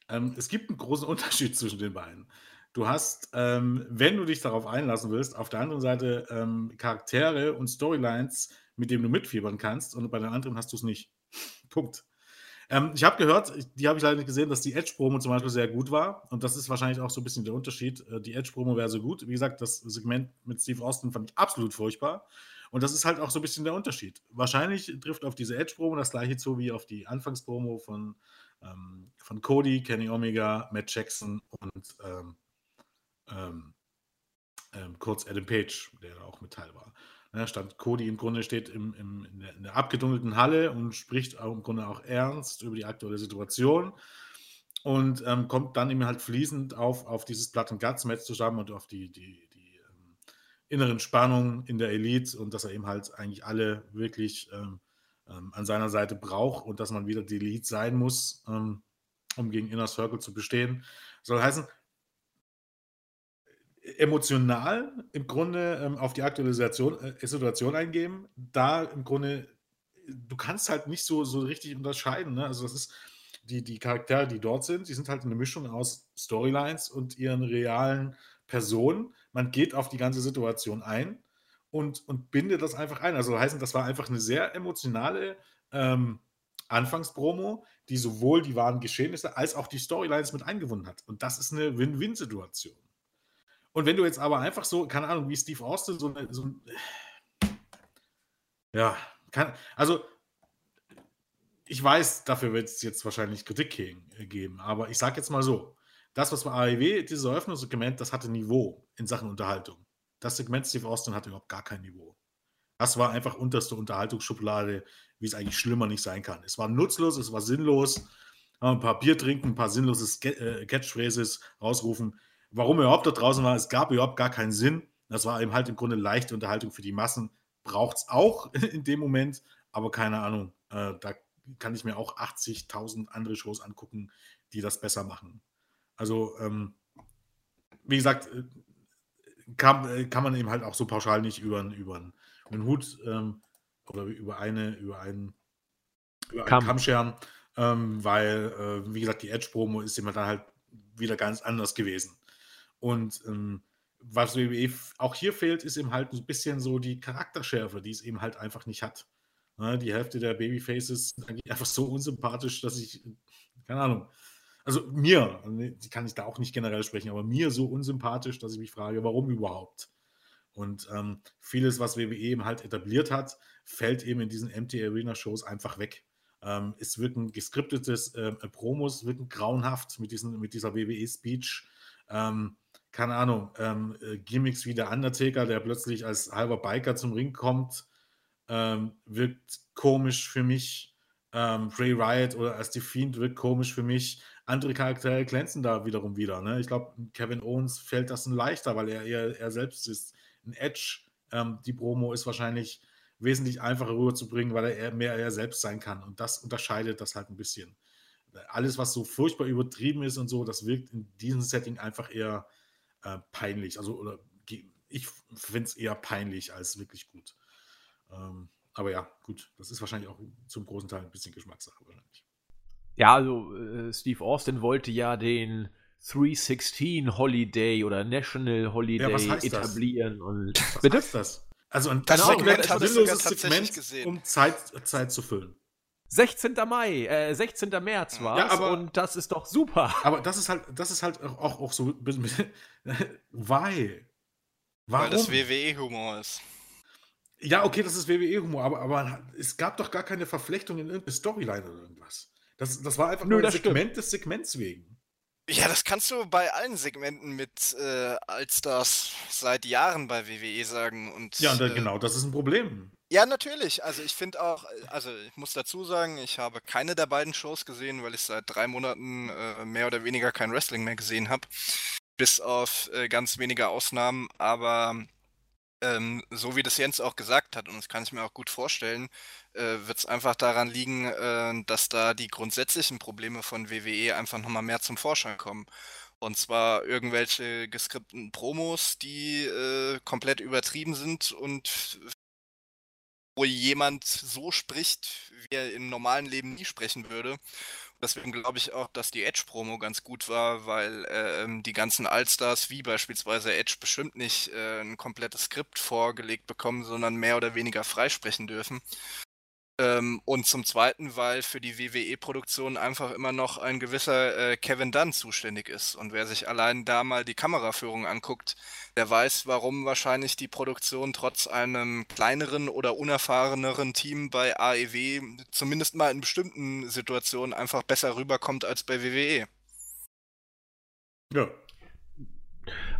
Ähm, es gibt einen großen <laughs> Unterschied zwischen den beiden. Du hast, ähm, wenn du dich darauf einlassen willst, auf der anderen Seite ähm, Charaktere und Storylines, mit denen du mitfiebern kannst, und bei den anderen hast du es nicht. <laughs> Punkt. Ähm, ich habe gehört, die habe ich leider nicht gesehen, dass die Edge-Promo zum Beispiel sehr gut war. Und das ist wahrscheinlich auch so ein bisschen der Unterschied. Äh, die Edge-Promo wäre so gut. Wie gesagt, das Segment mit Steve Austin fand ich absolut furchtbar. Und das ist halt auch so ein bisschen der Unterschied. Wahrscheinlich trifft auf diese Edge-Promo das gleiche zu wie auf die Anfangspromo von, ähm, von Cody, Kenny Omega, Matt Jackson und ähm, ähm, ähm kurz Adam Page, der auch mit Teil war. Ja, stand Cody im Grunde steht im, im, in, der, in, der, abgedunkelten Halle und spricht auch im Grunde auch ernst über die aktuelle Situation und ähm, kommt dann eben halt fließend auf, auf dieses and Guts Match zusammen und auf die, die, inneren Spannung in der Elite und dass er eben halt eigentlich alle wirklich ähm, ähm, an seiner Seite braucht und dass man wieder die Elite sein muss, ähm, um gegen Inner Circle zu bestehen. Soll heißen, emotional im Grunde ähm, auf die aktuelle Situation, äh, Situation eingeben, da im Grunde, du kannst halt nicht so, so richtig unterscheiden. Ne? Also das ist die, die Charaktere, die dort sind, die sind halt eine Mischung aus Storylines und ihren realen Personen man geht auf die ganze Situation ein und, und bindet das einfach ein. Also heißen, das war einfach eine sehr emotionale ähm, Anfangspromo, die sowohl die wahren Geschehnisse als auch die Storylines mit eingebunden hat. Und das ist eine Win-Win-Situation. Und wenn du jetzt aber einfach so, keine Ahnung, wie Steve Austin, so, so ein. Ja, kann, also ich weiß, dafür wird es jetzt wahrscheinlich Kritik geben, aber ich sage jetzt mal so: das, was bei AEW, dieses Eröffnungssegment, das hatte Niveau in Sachen Unterhaltung. Das Segment Steve Austin hatte überhaupt gar kein Niveau. Das war einfach unterste Unterhaltungsschublade, wie es eigentlich schlimmer nicht sein kann. Es war nutzlos, es war sinnlos. Ein paar Bier trinken, ein paar sinnlose äh, Catchphrases rausrufen. Warum er überhaupt da draußen war, es gab überhaupt gar keinen Sinn. Das war eben halt im Grunde leichte Unterhaltung für die Massen. Braucht es auch <laughs> in dem Moment, aber keine Ahnung. Äh, da kann ich mir auch 80.000 andere Shows angucken, die das besser machen. Also, ähm, wie gesagt, äh, kann, äh, kann man eben halt auch so pauschal nicht über, über, einen Hut ähm, oder über eine, über einen, über einen Kamm scheren, ähm, weil, äh, wie gesagt, die Edge-Promo ist immer dann halt wieder ganz anders gewesen. Und ähm, was WWE auch hier fehlt, ist eben halt ein bisschen so die Charakterschärfe, die es eben halt einfach nicht hat. Ne, die Hälfte der Babyfaces sind eigentlich <laughs> einfach so unsympathisch, dass ich, keine Ahnung, also mir, kann ich da auch nicht generell sprechen, aber mir so unsympathisch, dass ich mich frage, warum überhaupt? Und ähm, vieles, was WWE eben halt etabliert hat, fällt eben in diesen MT Arena Shows einfach weg. Ähm, es wirken geskriptetes äh, Promos, wirken grauenhaft mit, diesen, mit dieser WWE-Speech. Ähm, keine Ahnung, ähm, äh, Gimmicks wie der Undertaker, der plötzlich als halber Biker zum Ring kommt, ähm, wirkt komisch für mich. Ähm, Bray Riot oder als The Fiend wirkt komisch für mich andere Charaktere glänzen da wiederum wieder. Ne? Ich glaube, Kevin Owens fällt das ein leichter, weil er, er, er selbst ist ein Edge. Ähm, die Promo ist wahrscheinlich wesentlich einfacher rüberzubringen, weil er mehr er selbst sein kann. Und das unterscheidet das halt ein bisschen. Alles, was so furchtbar übertrieben ist und so, das wirkt in diesem Setting einfach eher äh, peinlich. Also, oder ich finde es eher peinlich als wirklich gut. Ähm, aber ja, gut, das ist wahrscheinlich auch zum großen Teil ein bisschen Geschmackssache wahrscheinlich. Ja, also äh, Steve Austin wollte ja den 316 Holiday oder National Holiday ja, etablieren. Das? Und was bitte? heißt das? Also ein das Segment, sinnloses Segment, gesehen. um Zeit, Zeit zu füllen. 16. Mai, äh, 16. März war ja, aber, und das ist doch super. Aber das ist halt, das ist halt auch, auch so, weil. <laughs> Warum? Weil das WWE-Humor ist. Ja, okay, das ist WWE-Humor, aber, aber es gab doch gar keine Verflechtung in irgendeine Storyline oder irgendwas. Das, das war einfach Nö, nur ein Segment stimmt. des Segments wegen. Ja, das kannst du bei allen Segmenten mit äh, Allstars seit Jahren bei WWE sagen. Und, ja, und äh, genau, das ist ein Problem. Ja, natürlich. Also ich finde auch, also ich muss dazu sagen, ich habe keine der beiden Shows gesehen, weil ich seit drei Monaten äh, mehr oder weniger kein Wrestling mehr gesehen habe. Bis auf äh, ganz wenige Ausnahmen. Aber ähm, so wie das Jens auch gesagt hat, und das kann ich mir auch gut vorstellen, äh, wird es einfach daran liegen, äh, dass da die grundsätzlichen Probleme von WWE einfach nochmal mehr zum Vorschein kommen. Und zwar irgendwelche geskripteten Promos, die äh, komplett übertrieben sind und wo jemand so spricht, wie er im normalen Leben nie sprechen würde. Deswegen glaube ich auch, dass die Edge-Promo ganz gut war, weil äh, die ganzen Allstars, wie beispielsweise Edge, bestimmt nicht äh, ein komplettes Skript vorgelegt bekommen, sondern mehr oder weniger freisprechen dürfen. Ähm, und zum Zweiten, weil für die WWE-Produktion einfach immer noch ein gewisser äh, Kevin Dunn zuständig ist. Und wer sich allein da mal die Kameraführung anguckt, der weiß, warum wahrscheinlich die Produktion trotz einem kleineren oder unerfahreneren Team bei AEW zumindest mal in bestimmten Situationen einfach besser rüberkommt als bei WWE. Ja.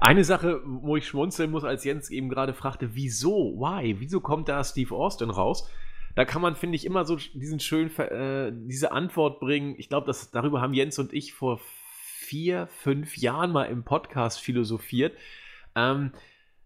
Eine Sache, wo ich schmunzeln muss, als Jens eben gerade fragte, wieso, why, wieso kommt da Steve Austin raus? Da kann man, finde ich, immer so diesen schönen, äh, diese Antwort bringen. Ich glaube, darüber haben Jens und ich vor vier, fünf Jahren mal im Podcast philosophiert, ähm,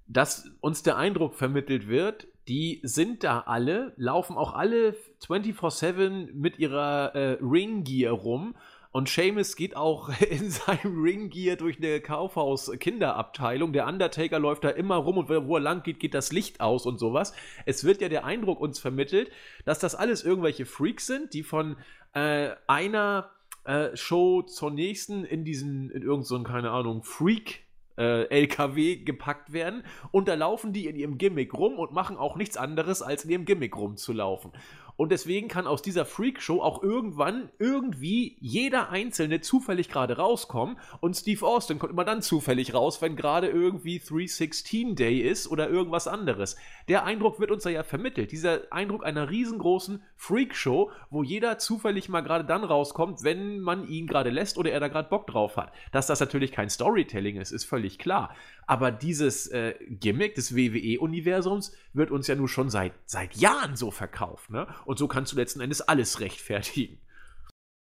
dass uns der Eindruck vermittelt wird, die sind da alle, laufen auch alle 24-7 mit ihrer äh, Ring-Gear rum und Seamus geht auch <laughs> in seinem Ringgear durch eine Kaufhaus-Kinderabteilung. Der Undertaker läuft da immer rum und wo er lang geht, geht das Licht aus und sowas. Es wird ja der Eindruck uns vermittelt, dass das alles irgendwelche Freaks sind, die von äh, einer äh, Show zur nächsten in diesen, in irgendeinen, so keine Ahnung, Freak äh, LKW gepackt werden und da laufen die in ihrem Gimmick rum und machen auch nichts anderes, als in ihrem Gimmick rumzulaufen. Und deswegen kann aus dieser Freakshow auch irgendwann irgendwie jeder Einzelne zufällig gerade rauskommen. Und Steve Austin kommt immer dann zufällig raus, wenn gerade irgendwie 316 Day ist oder irgendwas anderes. Der Eindruck wird uns ja vermittelt. Dieser Eindruck einer riesengroßen Freakshow, wo jeder zufällig mal gerade dann rauskommt, wenn man ihn gerade lässt oder er da gerade Bock drauf hat. Dass das natürlich kein Storytelling ist, ist völlig klar. Aber dieses äh, Gimmick des WWE-Universums wird uns ja nun schon seit, seit Jahren so verkauft. Ne? Und so kannst du letzten Endes alles rechtfertigen.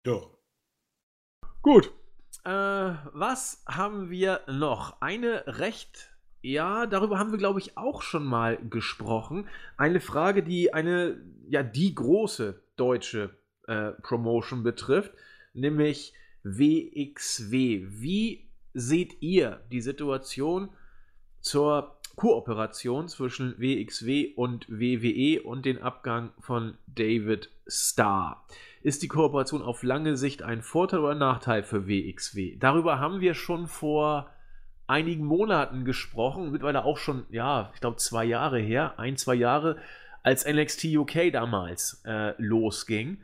Ja. Gut. Äh, was haben wir noch? Eine recht. Ja, darüber haben wir, glaube ich, auch schon mal gesprochen. Eine Frage, die eine, ja, die große deutsche äh, Promotion betrifft, nämlich WXW. Wie seht ihr die Situation zur Kooperation zwischen WXW und WWE und den Abgang von David Starr? Ist die Kooperation auf lange Sicht ein Vorteil oder ein Nachteil für WXW? Darüber haben wir schon vor einigen Monaten gesprochen, mittlerweile auch schon, ja, ich glaube zwei Jahre her, ein, zwei Jahre, als NXT UK damals äh, losging.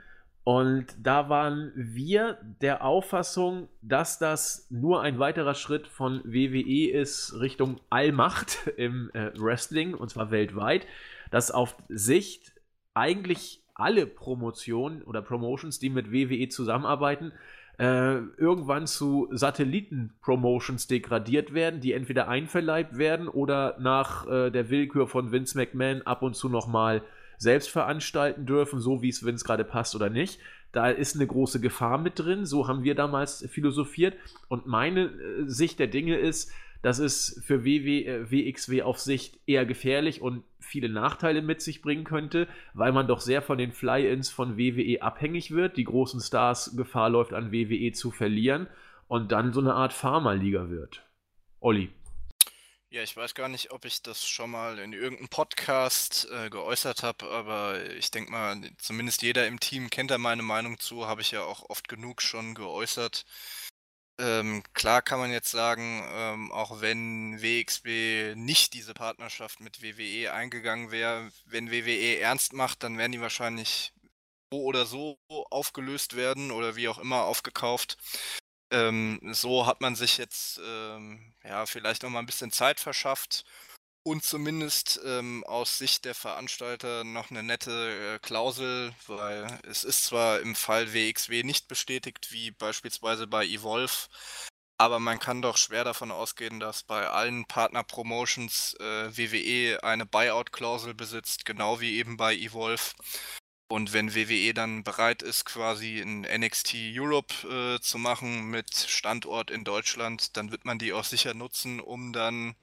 Und da waren wir der Auffassung, dass das nur ein weiterer Schritt von WWE ist Richtung Allmacht <laughs> im äh, Wrestling, und zwar weltweit, dass auf Sicht eigentlich alle Promotionen oder Promotions, die mit WWE zusammenarbeiten, äh, irgendwann zu Satelliten-Promotions degradiert werden, die entweder einverleibt werden oder nach äh, der Willkür von Vince McMahon ab und zu nochmal mal selbst veranstalten dürfen, so wie es, wenn es gerade passt oder nicht. Da ist eine große Gefahr mit drin, so haben wir damals philosophiert. Und meine äh, Sicht der Dinge ist, Das ist für WW, äh, WXW auf Sicht eher gefährlich und viele Nachteile mit sich bringen könnte, weil man doch sehr von den Fly-Ins von WWE abhängig wird, die großen Stars Gefahr läuft, an WWE zu verlieren und dann so eine Art Pharma-Liga wird. Olli. Ja, ich weiß gar nicht, ob ich das schon mal in irgendeinem Podcast äh, geäußert habe, aber ich denke mal, zumindest jeder im Team kennt da meine Meinung zu, habe ich ja auch oft genug schon geäußert. Ähm, klar kann man jetzt sagen, ähm, auch wenn WXW nicht diese Partnerschaft mit WWE eingegangen wäre, wenn WWE ernst macht, dann werden die wahrscheinlich so oder so aufgelöst werden oder wie auch immer aufgekauft. Ähm, so hat man sich jetzt ähm, ja vielleicht noch mal ein bisschen Zeit verschafft und zumindest ähm, aus Sicht der Veranstalter noch eine nette äh, Klausel, weil es ist zwar im Fall WXW nicht bestätigt, wie beispielsweise bei Evolve, aber man kann doch schwer davon ausgehen, dass bei allen Partner-Promotions äh, WWE eine Buyout-Klausel besitzt, genau wie eben bei Evolve. Und wenn WWE dann bereit ist, quasi ein NXT Europe äh, zu machen mit Standort in Deutschland, dann wird man die auch sicher nutzen, um dann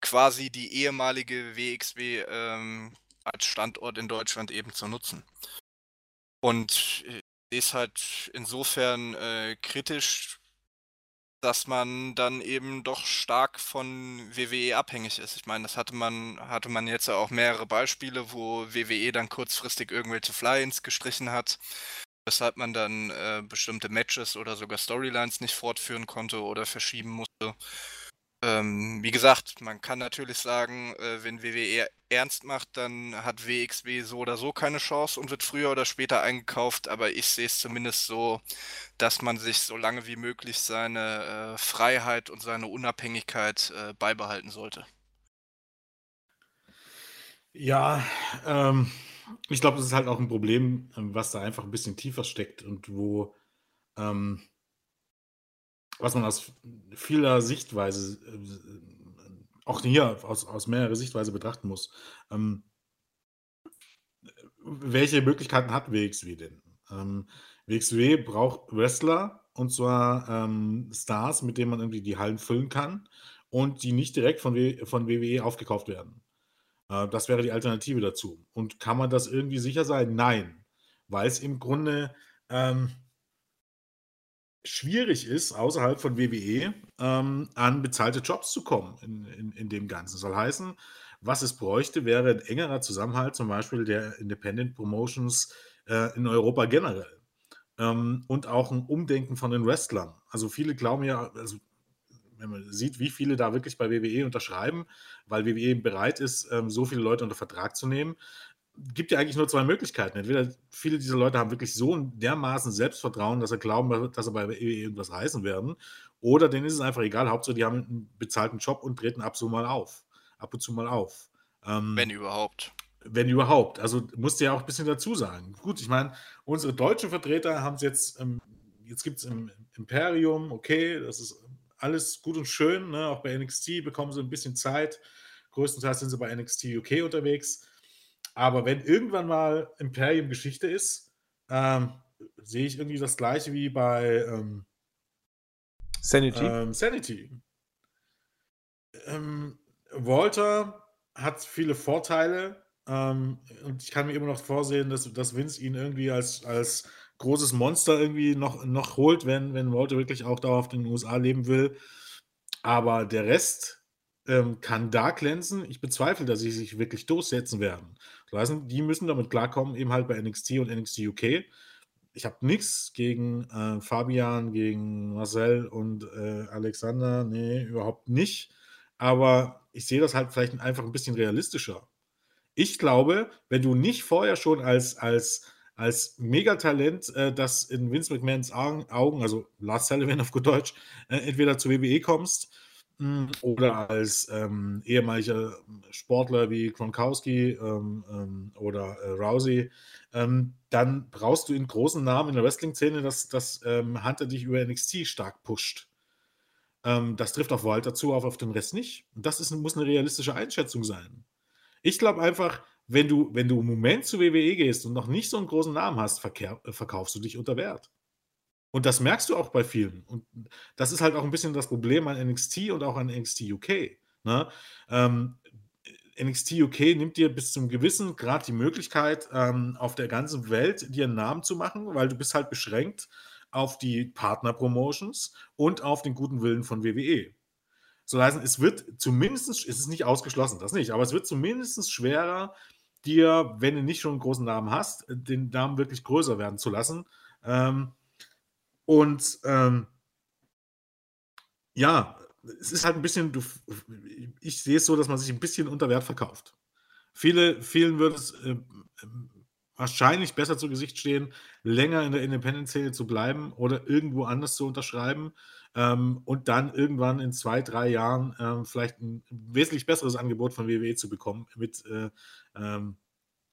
quasi die ehemalige WXW ähm, als Standort in Deutschland eben zu nutzen. Und sehe es halt insofern äh, kritisch, dass man dann eben doch stark von WWE abhängig ist. Ich meine, das hatte man, hatte man jetzt ja auch mehrere Beispiele, wo WWE dann kurzfristig irgendwelche Fly-ins gestrichen hat, weshalb man dann äh, bestimmte Matches oder sogar Storylines nicht fortführen konnte oder verschieben musste. Ähm, wie gesagt, man kann natürlich sagen, äh, wenn WWE ernst macht, dann hat WXW so oder so keine Chance und wird früher oder später eingekauft, aber ich sehe es zumindest so, dass man sich so lange wie möglich seine äh, Freiheit und seine Unabhängigkeit äh, beibehalten sollte. Ja, ähm, ich glaube, das ist halt auch ein Problem, ähm, was da einfach ein bisschen tiefer steckt und wo ähm, was man aus vieler Sichtweise, äh, auch hier aus, aus mehrerer Sichtweise betrachten muss. Ähm, welche Möglichkeiten hat WXW denn? Ähm, WXW braucht Wrestler und zwar ähm, Stars, mit denen man irgendwie die Hallen füllen kann und die nicht direkt von, w von WWE aufgekauft werden. Äh, das wäre die Alternative dazu. Und kann man das irgendwie sicher sein? Nein, weil es im Grunde ähm, schwierig ist, außerhalb von WWE ähm, an bezahlte Jobs zu kommen in, in, in dem Ganzen. Soll heißen, was es bräuchte, wäre ein engerer Zusammenhalt zum Beispiel der Independent Promotions äh, in Europa generell. Ähm, und auch ein Umdenken von den Wrestlern. Also viele glauben ja, also wenn man sieht, wie viele da wirklich bei WWE unterschreiben, weil WWE bereit ist, ähm, so viele Leute unter Vertrag zu nehmen, gibt ja eigentlich nur zwei Möglichkeiten. Entweder viele dieser Leute haben wirklich so ein dermaßen Selbstvertrauen, dass sie glauben, dass sie bei WWE irgendwas reißen werden, oder denen ist es einfach egal. Hauptsache, die haben einen bezahlten Job und treten ab, so mal auf, ab und zu mal auf. Ähm, wenn überhaupt. Wenn überhaupt. Also musst du ja auch ein bisschen dazu sagen. Gut, ich meine, unsere deutschen Vertreter haben es jetzt, ähm, jetzt gibt es im Imperium, okay, das ist alles gut und schön. Ne? Auch bei NXT bekommen sie ein bisschen Zeit. Größtenteils sind sie bei NXT UK unterwegs. Aber wenn irgendwann mal Imperium Geschichte ist, ähm, sehe ich irgendwie das gleiche wie bei ähm, Sanity. Ähm, Sanity. Ähm, Walter hat viele Vorteile ähm, und ich kann mir immer noch vorsehen, dass, dass Vince ihn irgendwie als, als großes Monster irgendwie noch, noch holt, wenn, wenn Walter wirklich auch dauerhaft in den USA leben will. Aber der Rest ähm, kann da glänzen. Ich bezweifle, dass sie sich wirklich durchsetzen werden. Heißt, die müssen damit klarkommen, eben halt bei NXT und NXT UK. Ich habe nichts gegen äh, Fabian, gegen Marcel und äh, Alexander. Nee, überhaupt nicht. Aber ich sehe das halt vielleicht einfach ein bisschen realistischer. Ich glaube, wenn du nicht vorher schon als, als, als Megatalent, äh, das in Vince McMahons Augen, also Lars Sullivan <laughs> auf gut Deutsch, äh, entweder zur WWE kommst oder als ähm, ehemaliger Sportler wie Gronkowski ähm, ähm, oder äh, Rousey, ähm, dann brauchst du einen großen Namen in der Wrestling-Szene, dass, dass ähm, Hunter dich über NXT stark pusht. Ähm, das trifft auf Walter zu, auf, auf den Rest nicht. Und das ist, muss eine realistische Einschätzung sein. Ich glaube einfach, wenn du, wenn du im Moment zu WWE gehst und noch nicht so einen großen Namen hast, verkaufst du dich unter Wert. Und das merkst du auch bei vielen. Und das ist halt auch ein bisschen das Problem an NXT und auch an NXT UK, ne? Ähm, NXT UK nimmt dir bis zum gewissen Grad die Möglichkeit, ähm, auf der ganzen Welt dir einen Namen zu machen, weil du bist halt beschränkt auf die Partner-Promotions und auf den guten Willen von WWE. So heißt, es wird zumindest, es ist nicht ausgeschlossen, das nicht, aber es wird zumindest schwerer, dir, wenn du nicht schon einen großen Namen hast, den Namen wirklich größer werden zu lassen. Ähm, und ähm, ja, es ist halt ein bisschen, du, ich sehe es so, dass man sich ein bisschen unter Wert verkauft. Viele, vielen würde es äh, wahrscheinlich besser zu Gesicht stehen, länger in der Independent-Szene zu bleiben oder irgendwo anders zu unterschreiben ähm, und dann irgendwann in zwei, drei Jahren ähm, vielleicht ein wesentlich besseres Angebot von WWE zu bekommen mit äh, ähm,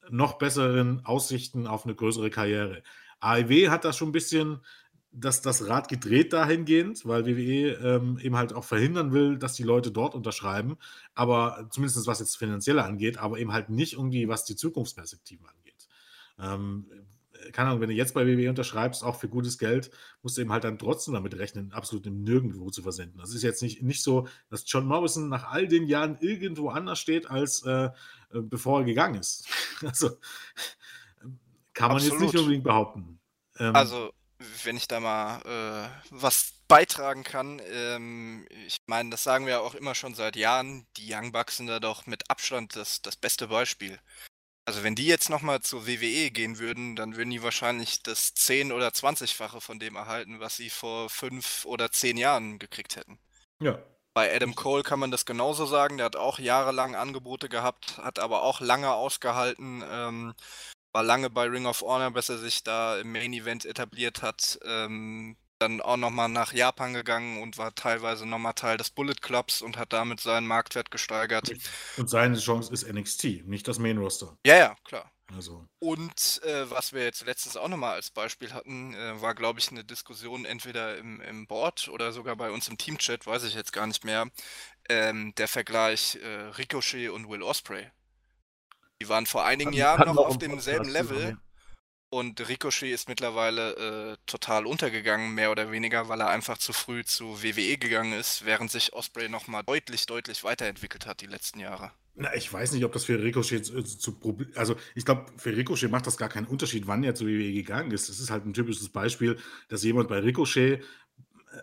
noch besseren Aussichten auf eine größere Karriere. AEW hat das schon ein bisschen das, das Rad gedreht dahingehend, weil WWE ähm, eben halt auch verhindern will, dass die Leute dort unterschreiben, aber zumindest was jetzt finanzielle angeht, aber eben halt nicht irgendwie, was die Zukunftsperspektiven angeht. Ähm, keine Ahnung, wenn du jetzt bei WWE unterschreibst, auch für gutes Geld, musst du eben halt dann trotzdem damit rechnen, absolut nirgendwo zu versenden. Das ist jetzt nicht, nicht so, dass John Morrison nach all den Jahren irgendwo anders steht, als äh, äh bevor er gegangen ist. <laughs> also kann man absolut. jetzt nicht unbedingt behaupten. Ähm, also wenn ich da mal äh, was beitragen kann. Ähm, ich meine, das sagen wir auch immer schon seit Jahren. Die Young Bucks sind da doch mit Abstand das, das beste Beispiel. Also wenn die jetzt nochmal zur WWE gehen würden, dann würden die wahrscheinlich das 10- oder 20-fache von dem erhalten, was sie vor fünf oder zehn Jahren gekriegt hätten. Ja. Bei Adam Cole kann man das genauso sagen. Der hat auch jahrelang Angebote gehabt, hat aber auch lange ausgehalten. Ähm, war lange bei Ring of Honor, bis er sich da im Main Event etabliert hat. Ähm, dann auch nochmal nach Japan gegangen und war teilweise nochmal Teil des Bullet Clubs und hat damit seinen Marktwert gesteigert. Und seine Chance ist NXT, nicht das Main Roster. Ja, ja, klar. Also. Und äh, was wir jetzt letztens auch nochmal als Beispiel hatten, äh, war, glaube ich, eine Diskussion entweder im, im Board oder sogar bei uns im Teamchat, weiß ich jetzt gar nicht mehr, ähm, der Vergleich äh, Ricochet und Will Osprey. Die waren vor einigen Hatten, Jahren noch auf demselben Level. Und Ricochet ist mittlerweile äh, total untergegangen, mehr oder weniger, weil er einfach zu früh zu WWE gegangen ist, während sich Osprey nochmal deutlich, deutlich weiterentwickelt hat die letzten Jahre. Na, ich weiß nicht, ob das für Ricochet zu, zu Problem. Also, ich glaube, für Ricochet macht das gar keinen Unterschied, wann er zu WWE gegangen ist. Das ist halt ein typisches Beispiel, dass jemand bei Ricochet, äh,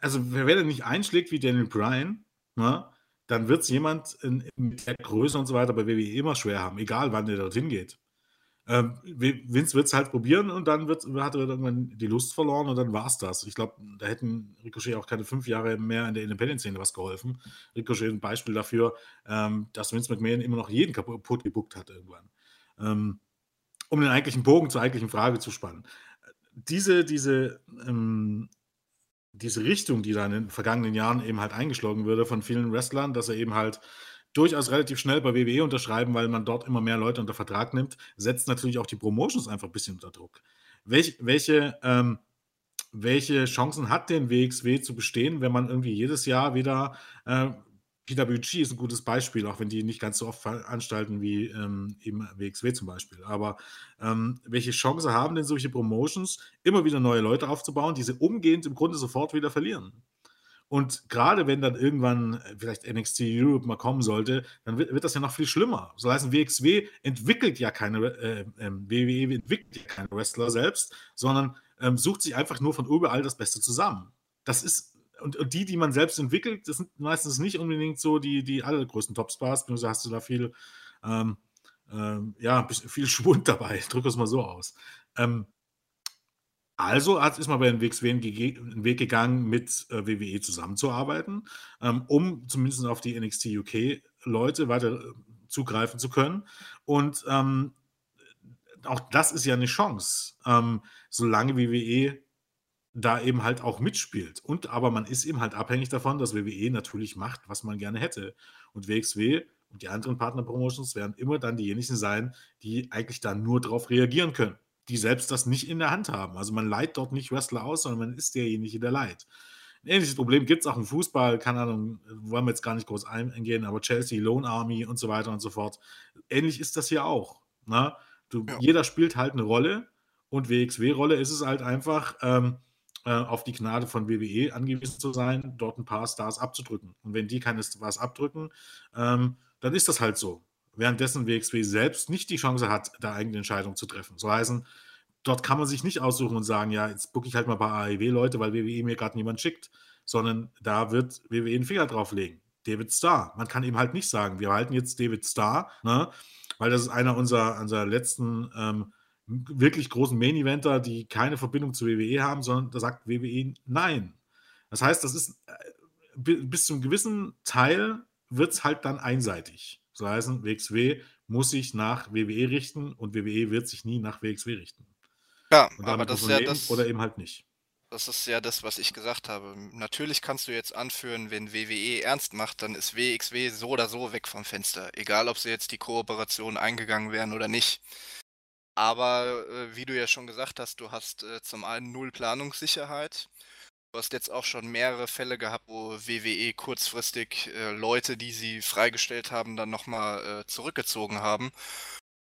also, wenn er nicht einschlägt wie Daniel Bryan, ne, dann wird es jemand in, mit der Größe und so weiter bei WWE immer schwer haben, egal wann der dorthin geht. Ähm, Vince wird es halt probieren und dann wird, hat er irgendwann die Lust verloren und dann war es das. Ich glaube, da hätten Ricochet auch keine fünf Jahre mehr in der Independent-Szene was geholfen. Ricochet ein Beispiel dafür, ähm, dass Vince McMahon immer noch jeden kaputt gebuckt hat irgendwann. Ähm, um den eigentlichen Bogen zur eigentlichen Frage zu spannen. Diese, diese ähm, diese Richtung, die da in den vergangenen Jahren eben halt eingeschlagen wurde von vielen Wrestlern, dass er eben halt durchaus relativ schnell bei WWE unterschreiben, weil man dort immer mehr Leute unter Vertrag nimmt, setzt natürlich auch die Promotions einfach ein bisschen unter Druck. Welch, welche, ähm, welche Chancen hat denn WXW zu bestehen, wenn man irgendwie jedes Jahr wieder äh, PWG ist ein gutes Beispiel, auch wenn die nicht ganz so oft veranstalten wie ähm, eben WXW zum Beispiel. Aber ähm, welche Chance haben denn solche Promotions, immer wieder neue Leute aufzubauen, die sie umgehend im Grunde sofort wieder verlieren? Und gerade wenn dann irgendwann äh, vielleicht NXT Europe mal kommen sollte, dann wird, wird das ja noch viel schlimmer. So heißt, WXW entwickelt ja keine, äh, äh, WWE entwickelt ja keine Wrestler selbst, sondern ähm, sucht sich einfach nur von überall das Beste zusammen. Das ist und, und, die, die man selbst entwickelt, das sind meistens nicht unbedingt so die, die allergrößten Topstars, beziehungsweise hast du da viel, ähm, ähm, ja, viel <laughs> Schwund dabei, ich drücke es mal so aus. Ähm, also ist man bei den Weg gegangen, mit äh, WWE zusammenzuarbeiten, ähm, um zumindest auf die NXT UK Leute weiter äh, zugreifen zu können. Und ähm, auch das ist ja eine Chance, ähm, solange WWE da eben halt auch mitspielt. Und aber man ist eben halt abhängig davon, dass WWE natürlich macht, was man gerne hätte. Und WXW und die anderen Partner-Promotions werden immer dann diejenigen sein, die eigentlich dann nur darauf reagieren können, die selbst das nicht in der Hand haben. Also man leiht dort nicht Wrestler aus, sondern man ist derjenige, der leiht. Ein ähnliches Problem gibt es auch im Fußball, keine Ahnung, wollen wir jetzt gar nicht groß eingehen, aber Chelsea, Lone Army und so weiter und so fort. Ähnlich ist das hier auch. Ne? Du, ja. Jeder spielt halt eine Rolle und WXW-Rolle ist es halt einfach, ähm, äh, auf die Gnade von WWE angewiesen zu sein, dort ein paar Stars abzudrücken. Und wenn die keine Stars abdrücken, ähm, dann ist das halt so. Währenddessen WXW selbst nicht die Chance hat, da eigene Entscheidungen zu treffen. So heißen, dort kann man sich nicht aussuchen und sagen, ja, jetzt gucke ich halt mal bei AEW-Leute, weil WWE mir gerade niemand schickt, sondern da wird WWE einen Finger drauflegen. David Starr. Man kann eben halt nicht sagen, wir halten jetzt David Starr, ne, weil das ist einer unserer, unserer letzten ähm, wirklich großen Main-Eventer, die keine Verbindung zu WWE haben, sondern da sagt WWE nein. Das heißt, das ist äh, bis zu einem gewissen Teil wird es halt dann einseitig. So heißen, WXW muss sich nach WWE richten und WWE wird sich nie nach WXW richten. Ja, aber das ist ja das. Oder eben halt nicht. Das ist ja das, was ich gesagt habe. Natürlich kannst du jetzt anführen, wenn WWE ernst macht, dann ist WXW so oder so weg vom Fenster. Egal, ob sie jetzt die Kooperation eingegangen wären oder nicht. Aber äh, wie du ja schon gesagt hast, du hast äh, zum einen null Planungssicherheit. Du hast jetzt auch schon mehrere Fälle gehabt, wo WWE kurzfristig äh, Leute, die sie freigestellt haben, dann nochmal äh, zurückgezogen haben.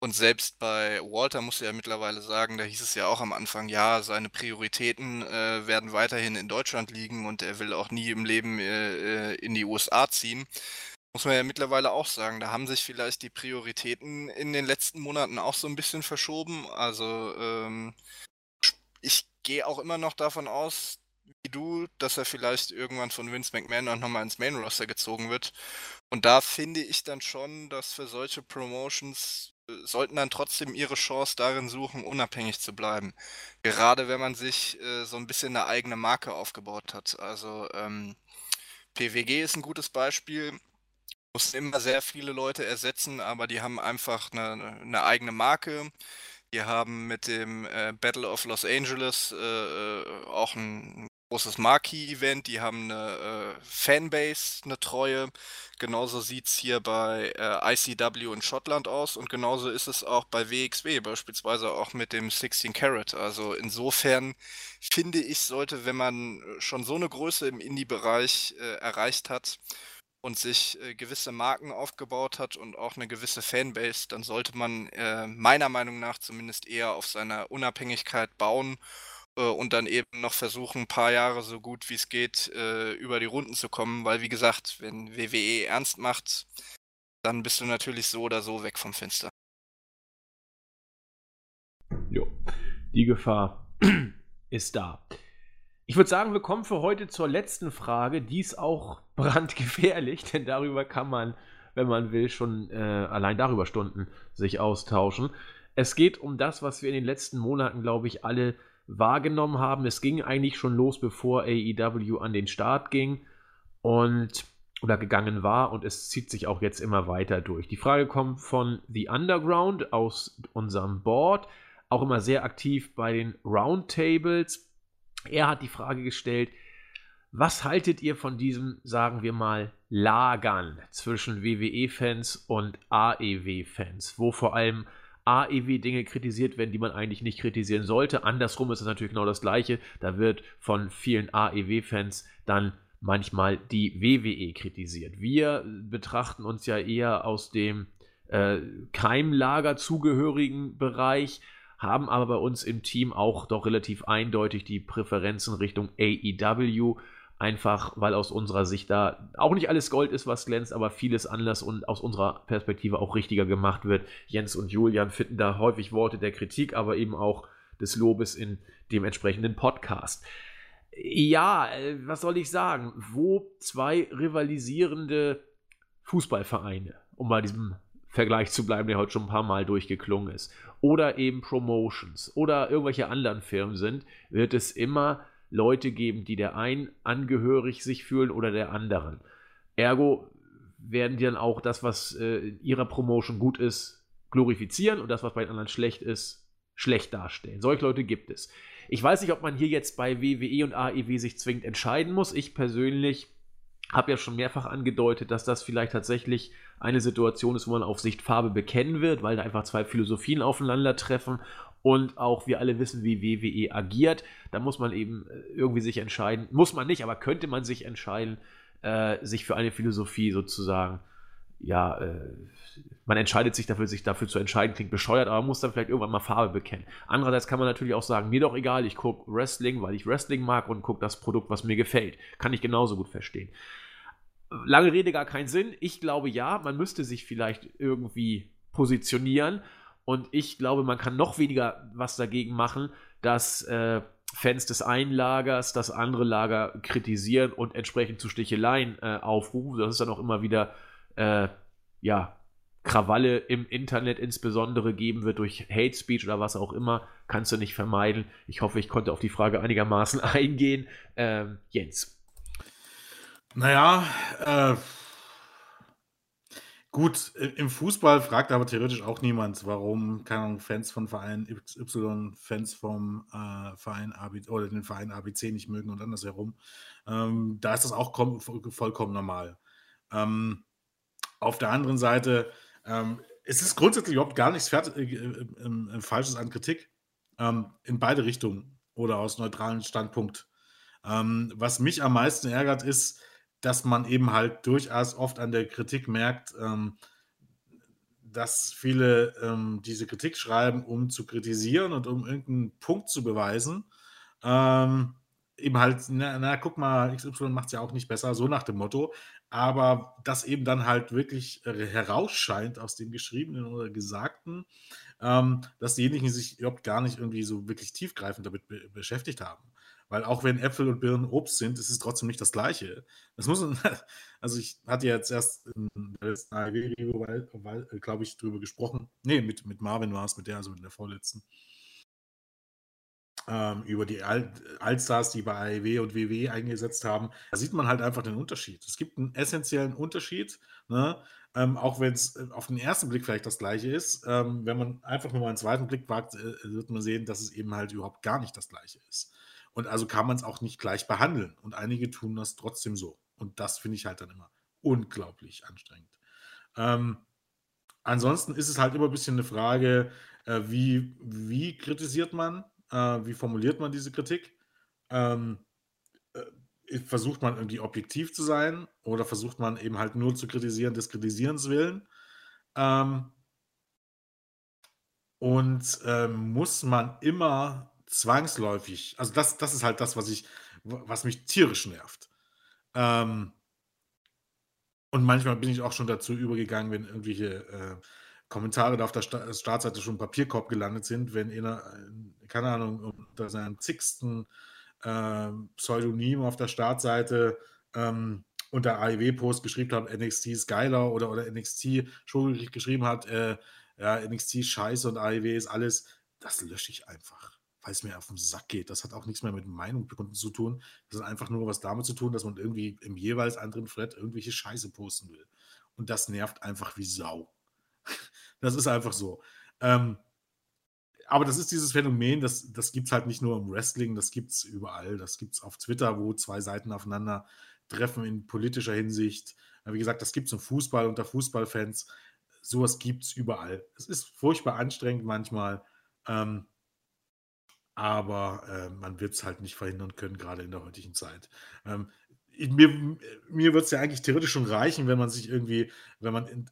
Und selbst bei Walter muss ja mittlerweile sagen, da hieß es ja auch am Anfang, ja, seine Prioritäten äh, werden weiterhin in Deutschland liegen und er will auch nie im Leben äh, äh in die USA ziehen. Muss man ja mittlerweile auch sagen, da haben sich vielleicht die Prioritäten in den letzten Monaten auch so ein bisschen verschoben. Also ähm, ich gehe auch immer noch davon aus, wie du, dass er vielleicht irgendwann von Vince McMahon auch nochmal ins Main Roster gezogen wird. Und da finde ich dann schon, dass für solche Promotions sollten dann trotzdem ihre Chance darin suchen, unabhängig zu bleiben. Gerade wenn man sich äh, so ein bisschen eine eigene Marke aufgebaut hat. Also ähm, PWG ist ein gutes Beispiel. Mussten immer sehr viele Leute ersetzen, aber die haben einfach eine, eine eigene Marke. Die haben mit dem äh, Battle of Los Angeles äh, äh auch ein großes Marquee-Event, die haben eine äh, Fanbase, eine treue. Genauso sieht es hier bei äh, ICW in Schottland aus und genauso ist es auch bei WXW, beispielsweise auch mit dem 16 Carat. Also insofern finde ich, sollte, wenn man schon so eine Größe im Indie-Bereich äh, erreicht hat, und sich äh, gewisse Marken aufgebaut hat und auch eine gewisse Fanbase, dann sollte man äh, meiner Meinung nach zumindest eher auf seiner Unabhängigkeit bauen äh, und dann eben noch versuchen, ein paar Jahre so gut wie es geht äh, über die Runden zu kommen, weil wie gesagt, wenn WWE ernst macht, dann bist du natürlich so oder so weg vom Fenster. Jo, die Gefahr ist da. Ich würde sagen, wir kommen für heute zur letzten Frage. Die ist auch <laughs> brandgefährlich, denn darüber kann man, wenn man will, schon äh, allein darüber Stunden sich austauschen. Es geht um das, was wir in den letzten Monaten, glaube ich, alle wahrgenommen haben. Es ging eigentlich schon los, bevor AEW an den Start ging und oder gegangen war und es zieht sich auch jetzt immer weiter durch. Die Frage kommt von The Underground aus unserem Board, auch immer sehr aktiv bei den Roundtables. Er hat die Frage gestellt, was haltet ihr von diesem, sagen wir mal, Lagern zwischen WWE-Fans und AEW-Fans, wo vor allem AEW Dinge kritisiert werden, die man eigentlich nicht kritisieren sollte. Andersrum ist es natürlich genau das Gleiche. Da wird von vielen AEW-Fans dann manchmal die WWE kritisiert. Wir betrachten uns ja eher aus dem äh, Keimlager zugehörigen Bereich, haben aber bei uns im Team auch doch relativ eindeutig die Präferenzen Richtung AEW Einfach weil aus unserer Sicht da auch nicht alles Gold ist, was glänzt, aber vieles anders und aus unserer Perspektive auch richtiger gemacht wird. Jens und Julian finden da häufig Worte der Kritik, aber eben auch des Lobes in dem entsprechenden Podcast. Ja, äh, was soll ich sagen? Wo zwei rivalisierende Fußballvereine, um bei diesem Vergleich zu bleiben, der heute schon ein paar Mal durchgeklungen ist, oder eben Promotions oder irgendwelche anderen Firmen sind, wird es immer Leute geben, die der einen angehörig sich fühlen oder der anderen. Ergo werden die dann auch das, was äh, in ihrer Promotion gut ist, glorifizieren und das, was bei den anderen schlecht ist, schlecht darstellen. Solche Leute gibt es. Ich weiß nicht, ob man hier jetzt bei WWE und AEW sich zwingend entscheiden muss. Ich persönlich habe ja schon mehrfach angedeutet, dass das vielleicht tatsächlich eine Situation ist, wo man auf Sicht Farbe bekennen wird, weil da einfach zwei Philosophien aufeinandertreffen und auch wir alle wissen, wie WWE agiert. Da muss man eben äh, irgendwie sich entscheiden, muss man nicht, aber könnte man sich entscheiden, äh, sich für eine Philosophie sozusagen ja, äh, man entscheidet sich dafür, sich dafür zu entscheiden, klingt bescheuert, aber man muss dann vielleicht irgendwann mal Farbe bekennen. Andererseits kann man natürlich auch sagen, mir doch egal, ich gucke Wrestling, weil ich Wrestling mag und gucke das Produkt, was mir gefällt. Kann ich genauso gut verstehen. Lange Rede, gar keinen Sinn. Ich glaube ja, man müsste sich vielleicht irgendwie positionieren und ich glaube, man kann noch weniger was dagegen machen, dass äh, Fans des einen Lagers das andere Lager kritisieren und entsprechend zu Sticheleien äh, aufrufen. Das ist dann auch immer wieder äh, ja, Krawalle im Internet insbesondere geben wird durch Hate Speech oder was auch immer, kannst du nicht vermeiden. Ich hoffe, ich konnte auf die Frage einigermaßen <laughs> eingehen. Ähm, Jens. Naja, äh, gut, im Fußball fragt aber theoretisch auch niemand, warum, keine Ahnung, Fans von Verein Y Fans vom äh, Verein ABC oder den Verein ABC nicht mögen und andersherum. Ähm, da ist das auch vollkommen normal. Ähm, auf der anderen Seite, ähm, es ist grundsätzlich überhaupt gar nichts fertig, äh, äh, äh, Falsches an Kritik ähm, in beide Richtungen oder aus neutralen Standpunkt. Ähm, was mich am meisten ärgert, ist, dass man eben halt durchaus oft an der Kritik merkt, ähm, dass viele ähm, diese Kritik schreiben, um zu kritisieren und um irgendeinen Punkt zu beweisen. Ähm, eben halt, na, na, guck mal, XY macht es ja auch nicht besser, so nach dem Motto aber das eben dann halt wirklich äh, herausscheint aus dem Geschriebenen oder Gesagten, ähm, dass diejenigen sich überhaupt gar nicht irgendwie so wirklich tiefgreifend damit be beschäftigt haben. Weil auch wenn Äpfel und Birnen Obst sind, ist es trotzdem nicht das Gleiche. Das muss <laughs> also ich hatte jetzt erst in der letzten ARW-Review, glaube ich, drüber gesprochen. Nee, mit, mit Marvin war es, mit der, also mit der vorletzten ähm, über die All Allstars, die bei AEW und WWE eingesetzt haben, da sieht man halt einfach den Unterschied. Es gibt einen essentiellen Unterschied, ne? ähm, auch wenn es äh, auf den ersten Blick vielleicht das gleiche ist. Ähm, wenn man einfach nur mal einen zweiten Blick wagt, äh, wird man sehen, dass es eben halt überhaupt gar nicht das gleiche ist. Und also kann man es auch nicht gleich behandeln. Und einige tun das trotzdem so. Und das finde ich halt dann immer unglaublich anstrengend. Ähm, ansonsten ist es halt immer ein bisschen eine Frage, äh, wie, wie kritisiert man? Äh, wie formuliert man diese Kritik? Ähm, äh, versucht man irgendwie objektiv zu sein oder versucht man eben halt nur zu kritisieren des Kritisierens willen? Ähm, und ähm, muss man immer zwangsläufig, also das, das ist halt das, was ich, was mich tierisch nervt. Ähm, und manchmal bin ich auch schon dazu übergegangen, wenn irgendwelche äh, Kommentare da auf der Startseite schon im Papierkorb gelandet sind, wenn in einer, keine Ahnung, unter seinem zigsten äh, Pseudonym auf der Startseite ähm, unter AEW-Post geschrieben hat, NXT ist geiler oder, oder NXT schuldig geschrieben hat, äh, ja, NXT scheiße und AEW ist alles, das lösche ich einfach, weil es mir auf den Sack geht. Das hat auch nichts mehr mit Meinung zu tun. Das hat einfach nur was damit zu tun, dass man irgendwie im jeweils anderen Thread irgendwelche Scheiße posten will. Und das nervt einfach wie Sau. Das ist einfach so. Ähm, aber das ist dieses Phänomen, das, das gibt es halt nicht nur im Wrestling, das gibt es überall. Das gibt es auf Twitter, wo zwei Seiten aufeinander treffen in politischer Hinsicht. Wie gesagt, das gibt es im Fußball unter Fußballfans. Sowas gibt es überall. Es ist furchtbar anstrengend manchmal, ähm, aber äh, man wird es halt nicht verhindern können, gerade in der heutigen Zeit. Ähm, mir mir wird es ja eigentlich theoretisch schon reichen, wenn man sich irgendwie, wenn man in,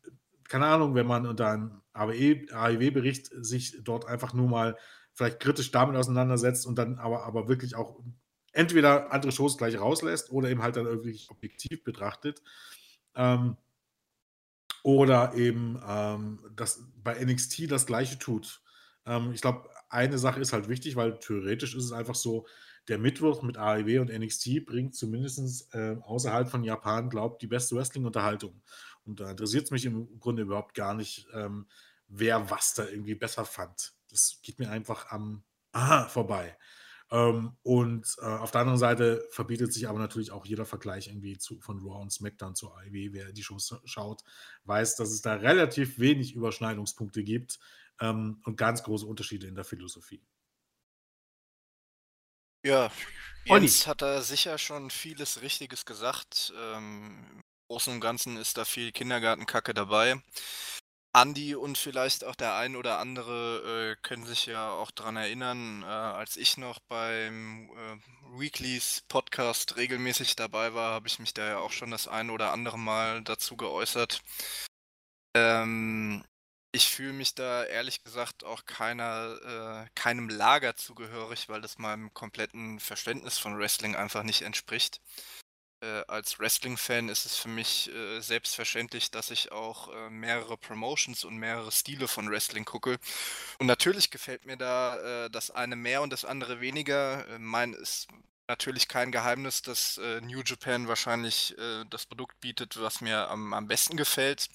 keine Ahnung, wenn man unter einem AEW-Bericht sich dort einfach nur mal vielleicht kritisch damit auseinandersetzt und dann aber, aber wirklich auch entweder andere Shows gleich rauslässt oder eben halt dann irgendwie objektiv betrachtet. Ähm, oder eben ähm, das bei NXT das gleiche tut. Ähm, ich glaube, eine Sache ist halt wichtig, weil theoretisch ist es einfach so, der Mittwoch mit AEW und NXT bringt zumindest äh, außerhalb von Japan, glaubt, die beste Wrestling-Unterhaltung. Und da interessiert es mich im Grunde überhaupt gar nicht, ähm, wer was da irgendwie besser fand. Das geht mir einfach am Aha vorbei. Ähm, und äh, auf der anderen Seite verbietet sich aber natürlich auch jeder Vergleich irgendwie zu, von Raw und SmackDown zu AEW. Wer die Shows schaut, weiß, dass es da relativ wenig Überschneidungspunkte gibt ähm, und ganz große Unterschiede in der Philosophie. Ja, Jens hat da sicher schon vieles Richtiges gesagt. Ähm, Großen und Ganzen ist da viel Kindergartenkacke dabei. Andi und vielleicht auch der ein oder andere äh, können sich ja auch daran erinnern, äh, als ich noch beim äh, Weeklies Podcast regelmäßig dabei war, habe ich mich da ja auch schon das ein oder andere Mal dazu geäußert. Ähm, ich fühle mich da ehrlich gesagt auch keiner, äh, keinem Lager zugehörig, weil das meinem kompletten Verständnis von Wrestling einfach nicht entspricht. Äh, als Wrestling-Fan ist es für mich äh, selbstverständlich, dass ich auch äh, mehrere Promotions und mehrere Stile von Wrestling gucke. Und natürlich gefällt mir da äh, das eine mehr und das andere weniger. Äh, mein ist natürlich kein Geheimnis, dass äh, New Japan wahrscheinlich das Produkt bietet, was mir am, am besten gefällt.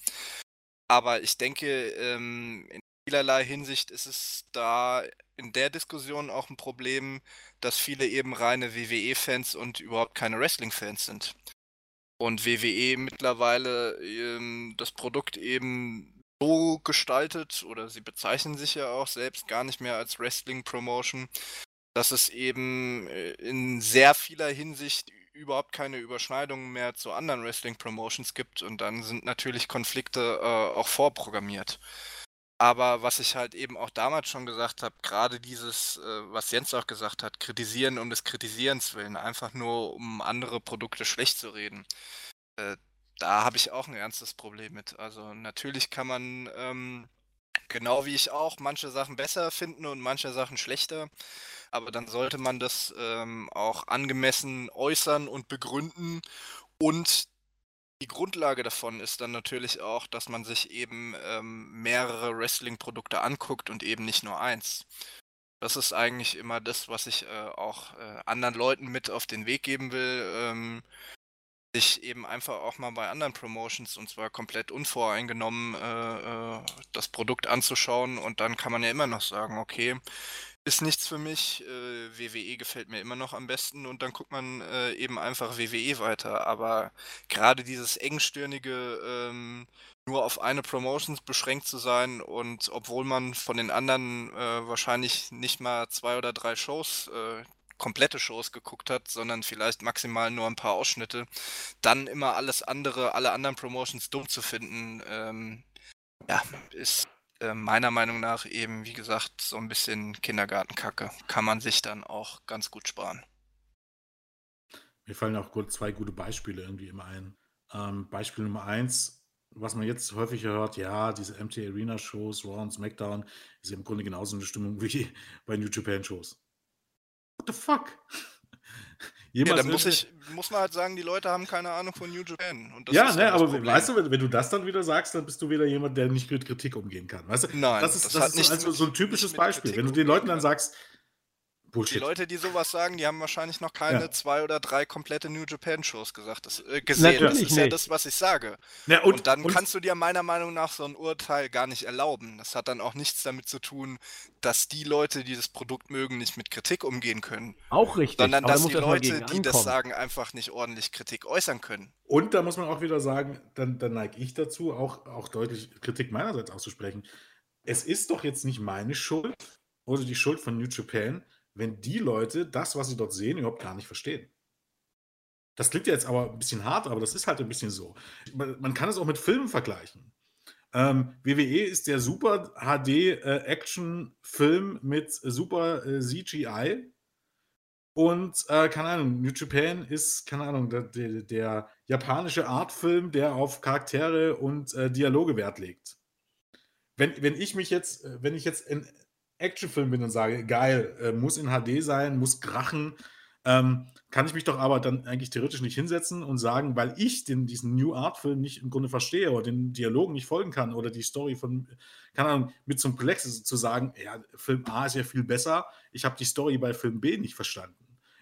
Aber ich denke, ähm, in vielerlei Hinsicht ist es da in der Diskussion auch ein Problem, dass viele eben reine WWE-Fans und überhaupt keine Wrestling-Fans sind. Und WWE mittlerweile ähm, das Produkt eben so gestaltet, oder sie bezeichnen sich ja auch selbst gar nicht mehr als Wrestling-Promotion, dass es eben äh, in sehr vieler Hinsicht überhaupt keine Überschneidungen mehr zu anderen Wrestling-Promotions gibt und dann sind natürlich Konflikte äh, auch vorprogrammiert. Aber was ich halt eben auch damals schon gesagt habe, gerade dieses, äh, was Jens auch gesagt hat, kritisieren um des Kritisierens willen, einfach nur um andere Produkte schlecht zu reden. Äh, da habe ich auch ein ernstes Problem mit. Also natürlich kann man, ähm, genau wie ich auch, manche Sachen besser finden und manche Sachen schlechter aber dann sollte man das ähm, auch angemessen äußern und begründen. Und die Grundlage davon ist dann natürlich auch, dass man sich eben ähm, mehrere Wrestling-Produkte anguckt und eben nicht nur eins. Das ist eigentlich immer das, was ich äh, auch äh, anderen Leuten mit auf den Weg geben will. Ähm, sich eben einfach auch mal bei anderen Promotions und zwar komplett unvoreingenommen äh, äh das Produkt anzuschauen und dann kann man ja immer noch sagen, okay, ist nichts für mich. Äh, WWE gefällt mir immer noch am besten und dann guckt man äh, eben einfach WWE weiter. Aber gerade dieses engstirnige, ähm, nur auf eine Promotions beschränkt zu sein und obwohl man von den anderen äh, wahrscheinlich nicht mal zwei oder drei Shows, äh, komplette Shows geguckt hat, sondern vielleicht maximal nur ein paar Ausschnitte, dann immer alles andere, alle anderen Promotions dumm zu finden, ähm, ja, ist äh, meiner Meinung nach eben, wie gesagt, so ein bisschen Kindergartenkacke. Kann man sich dann auch ganz gut sparen. Mir fallen auch gut, zwei gute Beispiele irgendwie immer ein. Ähm, Beispiel Nummer eins, was man jetzt häufiger hört, ja, diese MT Arena Shows, Raw und SmackDown, ist im Grunde genauso eine Stimmung <laughs> wie bei New Japan Shows. What the fuck? Ja, dann muss, ich, muss man halt sagen, die Leute haben keine Ahnung von New Japan. ja, ne, aber Problem. weißt du, wenn, wenn, du das dann wieder sagst, dann bist du wieder jemand, der nicht mit Kritik umgehen kann. Weißt du? Nein, das ist, das, das ist also so ein typisches Beispiel. Wenn du den Leuten dann sagst, Bullshit. Die Leute, die sowas sagen, die haben wahrscheinlich noch keine ja. zwei oder drei komplette New Japan Shows gesagt, das, äh, gesehen. Natürlich das ist nicht. ja das, was ich sage. Ja, und, und, dann und kannst du dir meiner Meinung nach so ein Urteil gar nicht erlauben. Das hat dann auch nichts damit zu tun, dass die Leute, die das Produkt mögen, nicht mit Kritik umgehen können. Auch richtig. Sondern dass die Leute, die das sagen, einfach nicht ordentlich Kritik äußern können. Und da muss man auch wieder sagen, dann, dann neige ich dazu, auch, auch deutlich Kritik meinerseits auszusprechen. Es ist doch jetzt nicht meine Schuld oder die Schuld von New Japan, wenn die Leute das, was sie dort sehen, überhaupt gar nicht verstehen. Das klingt jetzt aber ein bisschen hart, aber das ist halt ein bisschen so. Man, kann es auch mit Filmen vergleichen. Ähm, WWE ist der super HD-Action-Film äh, mit super äh, CGI. Und, äh, keine Ahnung, New Japan ist, keine Ahnung, der, der, der japanische Artfilm, der auf Charaktere und äh, Dialoge Wert legt. Wenn, wenn ich mich jetzt, äh, wenn ich jetzt in, Actionfilm bin und sage, geil, äh, muss in HD sein, muss krachen, ähm, kann ich mich doch aber dann eigentlich theoretisch nicht hinsetzen und sagen, weil ich den, diesen New Art-Film nicht im Grunde verstehe oder den Dialogen nicht folgen kann oder die Story von, keine Ahnung, mit einem Komplex zu sagen, ja, Film A ist ja viel besser, ich habe die Story bei Film B nicht verstanden.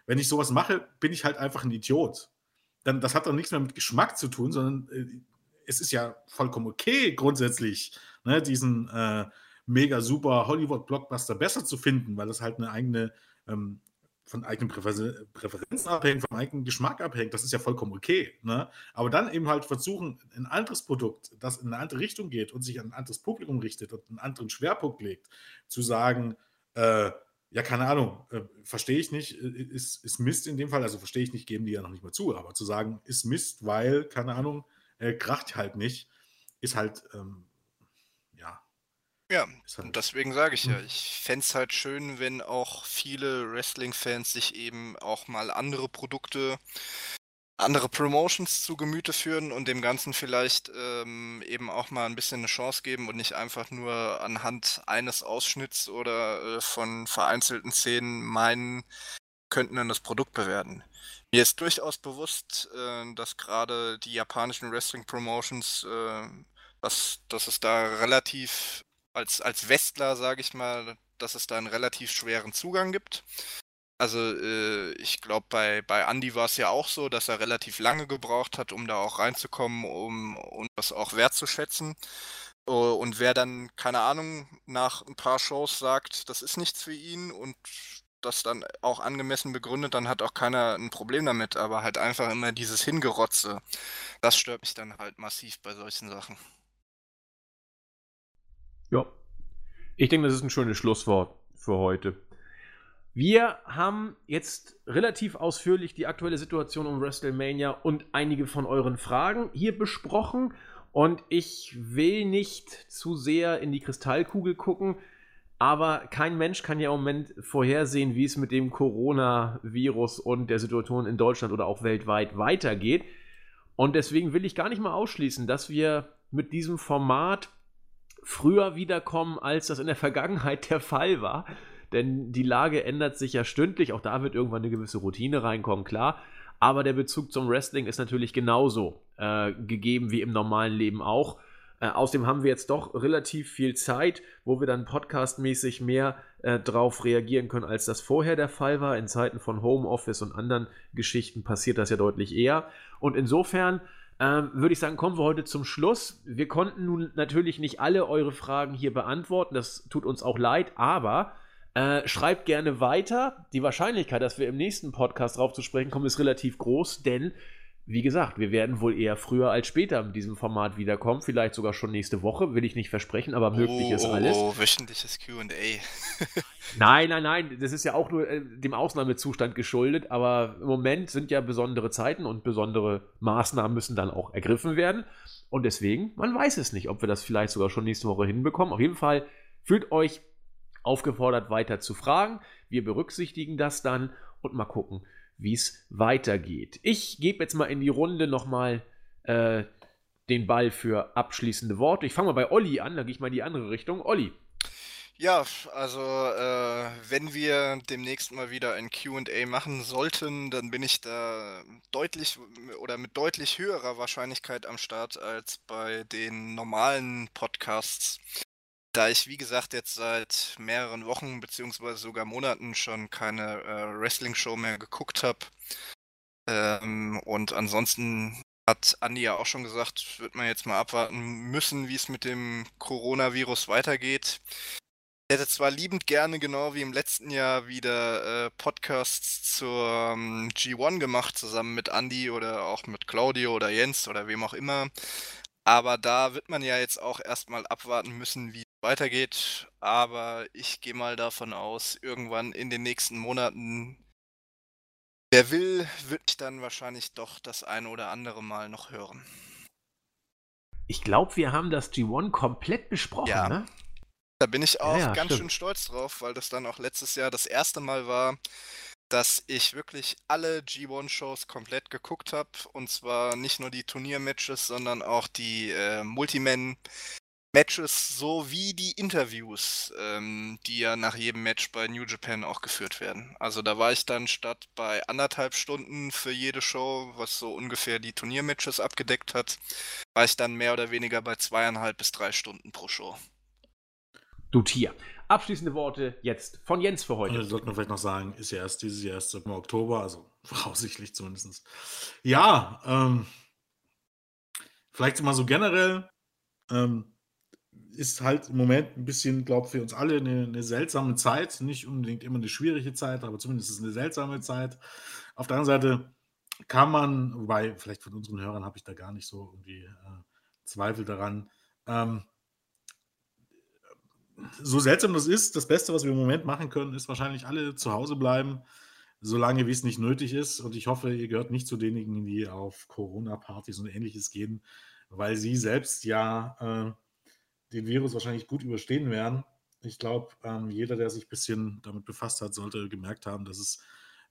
Wenn ich sowas mache, bin ich halt einfach ein Idiot. Dann, das hat doch nichts mehr mit Geschmack zu tun, sondern äh, es ist ja vollkommen okay, grundsätzlich, ne, diesen äh, mega super Hollywood-Blockbuster besser zu finden, weil das halt eine eigene, ähm, von eigenen Präfer Präferenzen abhängt, vom eigenen Geschmack abhängt, das ist ja vollkommen okay. Ne? Aber dann eben halt versuchen, ein anderes Produkt, das in eine andere Richtung geht und sich an ein anderes Publikum richtet und einen anderen Schwerpunkt legt, zu sagen, äh, ja, keine Ahnung, äh, verstehe ich nicht, äh, ist, ist Mist in dem Fall, also verstehe ich nicht, geben die ja noch nicht mal zu, aber zu sagen, ist Mist, weil, keine Ahnung, äh, kracht halt nicht, ist halt ähm, ja, und deswegen sage ich ja, hm. ich fände es halt schön, wenn auch viele Wrestling-Fans sich eben auch mal andere Produkte andere Promotions zu Gemüte führen und dem Ganzen vielleicht ähm, eben auch mal ein bisschen eine Chance geben und nicht einfach nur anhand eines Ausschnitts oder äh, von vereinzelten Szenen meinen, könnten dann das Produkt bewerten. Mir ist durchaus bewusst, äh, dass gerade die japanischen Wrestling-Promotions, äh, dass, dass es da relativ, als, als Westler, sage ich mal, dass es da einen relativ schweren Zugang gibt. Also äh, ich glaube, bei, bei Andy war es ja auch so, dass er relativ lange gebraucht hat, um da auch reinzukommen, um, um das auch wertzuschätzen. Uh, und wer dann, keine Ahnung, nach ein paar Shows sagt, das ist nichts für ihn und das dann auch angemessen begründet, dann hat auch keiner ein Problem damit. Aber halt einfach immer dieses Hingerotze, das stört mich dann halt massiv bei solchen Sachen. Ja. Ich denke, das ist ein schönes Schlusswort für heute. Wir haben jetzt relativ ausführlich die aktuelle Situation um WrestleMania und einige von euren Fragen hier besprochen. Und ich will nicht zu sehr in die Kristallkugel gucken, aber kein Mensch kann ja im Moment vorhersehen, wie es mit dem Coronavirus und der Situation in Deutschland oder auch weltweit weitergeht. Und deswegen will ich gar nicht mal ausschließen, dass wir mit diesem Format früher wiederkommen, als das in der Vergangenheit der Fall war denn die Lage ändert sich ja stündlich. Auch da wird irgendwann eine gewisse Routine reinkommen, klar. Aber der Bezug zum Wrestling ist natürlich genauso äh, gegeben wie im normalen Leben auch. Äh, außerdem haben wir jetzt doch relativ viel Zeit, wo wir dann podcastmäßig mehr äh, drauf reagieren können, als das vorher der Fall war. In Zeiten von Homeoffice und anderen Geschichten passiert das ja deutlich eher. Und insofern ähm, würde ich sagen, kommen wir heute zum Schluss. Wir konnten nun natürlich nicht alle eure Fragen hier beantworten. Das tut uns auch leid, aber äh, schreibt gerne weiter. Die Wahrscheinlichkeit, dass wir im nächsten Podcast drauf zu sprechen kommen, ist relativ groß, denn wie gesagt, wir werden wohl eher früher als später in diesem Format wiederkommen. Vielleicht sogar schon nächste Woche, will ich nicht versprechen, aber möglich oh, ist alles. Oh, wöchentliches QA. <laughs> nein, nein, nein, das ist ja auch nur äh, dem Ausnahmezustand geschuldet, aber im Moment sind ja besondere Zeiten und besondere Maßnahmen müssen dann auch ergriffen werden. Und deswegen, man weiß es nicht, ob wir das vielleicht sogar schon nächste Woche hinbekommen. Auf jeden Fall fühlt euch aufgefordert, weiter zu fragen. Wir berücksichtigen das dann und mal gucken, wie es weitergeht. Ich gebe jetzt mal in die Runde nochmal äh, den Ball für abschließende Worte. Ich fange mal bei Olli an, dann gehe ich mal in die andere Richtung. Olli. Ja, also äh, wenn wir demnächst mal wieder ein QA machen sollten, dann bin ich da deutlich oder mit deutlich höherer Wahrscheinlichkeit am Start als bei den normalen Podcasts. Da ich, wie gesagt, jetzt seit mehreren Wochen beziehungsweise sogar Monaten schon keine äh, Wrestling-Show mehr geguckt habe. Ähm, und ansonsten hat Andi ja auch schon gesagt, wird man jetzt mal abwarten müssen, wie es mit dem Coronavirus weitergeht. Ich hätte zwar liebend gerne, genau wie im letzten Jahr, wieder äh, Podcasts zur ähm, G1 gemacht, zusammen mit Andi oder auch mit Claudio oder Jens oder wem auch immer. Aber da wird man ja jetzt auch erstmal abwarten müssen, wie weitergeht. Aber ich gehe mal davon aus, irgendwann in den nächsten Monaten, wer will, wird ich dann wahrscheinlich doch das ein oder andere Mal noch hören. Ich glaube, wir haben das G1 komplett besprochen, ja. ne? Da bin ich auch ja, ja, ganz stimmt. schön stolz drauf, weil das dann auch letztes Jahr das erste Mal war, dass ich wirklich alle G1-Shows komplett geguckt habe. Und zwar nicht nur die Turniermatches, sondern auch die äh, Multiman Matches sowie die Interviews, ähm, die ja nach jedem Match bei New Japan auch geführt werden. Also da war ich dann statt bei anderthalb Stunden für jede Show, was so ungefähr die Turniermatches abgedeckt hat, war ich dann mehr oder weniger bei zweieinhalb bis drei Stunden pro Show. Du Tier. Abschließende Worte jetzt von Jens für heute. Also, sollte man vielleicht noch sagen, ist ja erst dieses Jahr erst im Oktober, also <laughs> voraussichtlich zumindest. Ja, ähm, vielleicht mal so generell. Ähm, ist halt im Moment ein bisschen, glaube ich, für uns alle eine, eine, seltsame Zeit. Nicht unbedingt immer eine schwierige Zeit, aber zumindest ist es eine seltsame Zeit. Auf der anderen Seite kann man, wobei vielleicht von unseren Hörern habe ich da gar nicht so irgendwie äh, Zweifel daran. Ähm, so seltsam das ist, das Beste, was wir im Moment machen können, ist wahrscheinlich alle zu Hause bleiben, solange wie es nicht nötig ist. Und ich hoffe, ihr gehört nicht zu denjenigen, die auf Corona-Partys und ähnliches gehen, weil sie selbst ja äh, den Virus wahrscheinlich gut überstehen werden. Ich glaube, ähm, jeder, der sich ein bisschen damit befasst hat, sollte gemerkt haben, dass es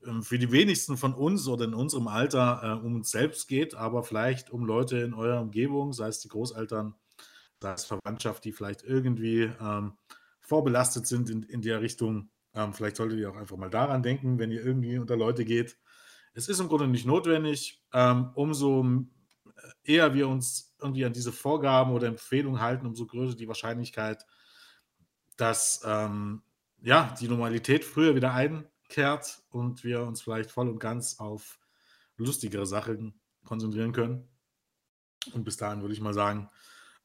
ähm, für die wenigsten von uns oder in unserem Alter äh, um uns selbst geht, aber vielleicht um Leute in eurer Umgebung, sei es die Großeltern, sei es Verwandtschaft, die vielleicht irgendwie ähm, vorbelastet sind in, in der Richtung. Ähm, vielleicht solltet ihr auch einfach mal daran denken, wenn ihr irgendwie unter Leute geht. Es ist im Grunde nicht notwendig. Ähm, umso äh, eher wir uns irgendwie an diese Vorgaben oder Empfehlungen halten, umso größer die Wahrscheinlichkeit, dass ähm, ja, die Normalität früher wieder einkehrt und wir uns vielleicht voll und ganz auf lustigere Sachen konzentrieren können. Und bis dahin würde ich mal sagen,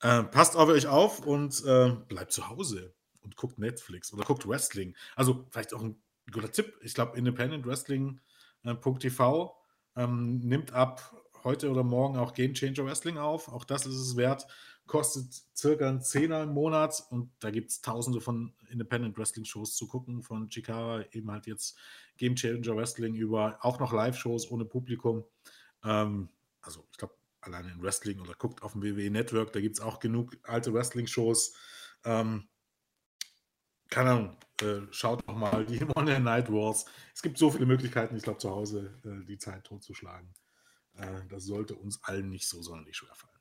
äh, passt auf euch auf und äh, bleibt zu Hause und guckt Netflix oder guckt Wrestling. Also vielleicht auch ein guter Tipp. Ich glaube, Independent Wrestling.tv äh, ähm, nimmt ab heute oder morgen auch Game Changer Wrestling auf. Auch das ist es wert kostet circa ein Zehner im Monat und da gibt es tausende von Independent Wrestling Shows zu gucken, von Chikara, eben halt jetzt Game Changer Wrestling über auch noch Live-Shows ohne Publikum. Ähm, also ich glaube, alleine in Wrestling oder guckt auf dem WWE Network, da gibt es auch genug alte Wrestling-Shows. Ähm, keine Ahnung, äh, schaut doch mal die <laughs> Monday Night Wars. Es gibt so viele Möglichkeiten, ich glaube, zu Hause äh, die Zeit totzuschlagen. Äh, das sollte uns allen nicht so sonderlich schwer fallen.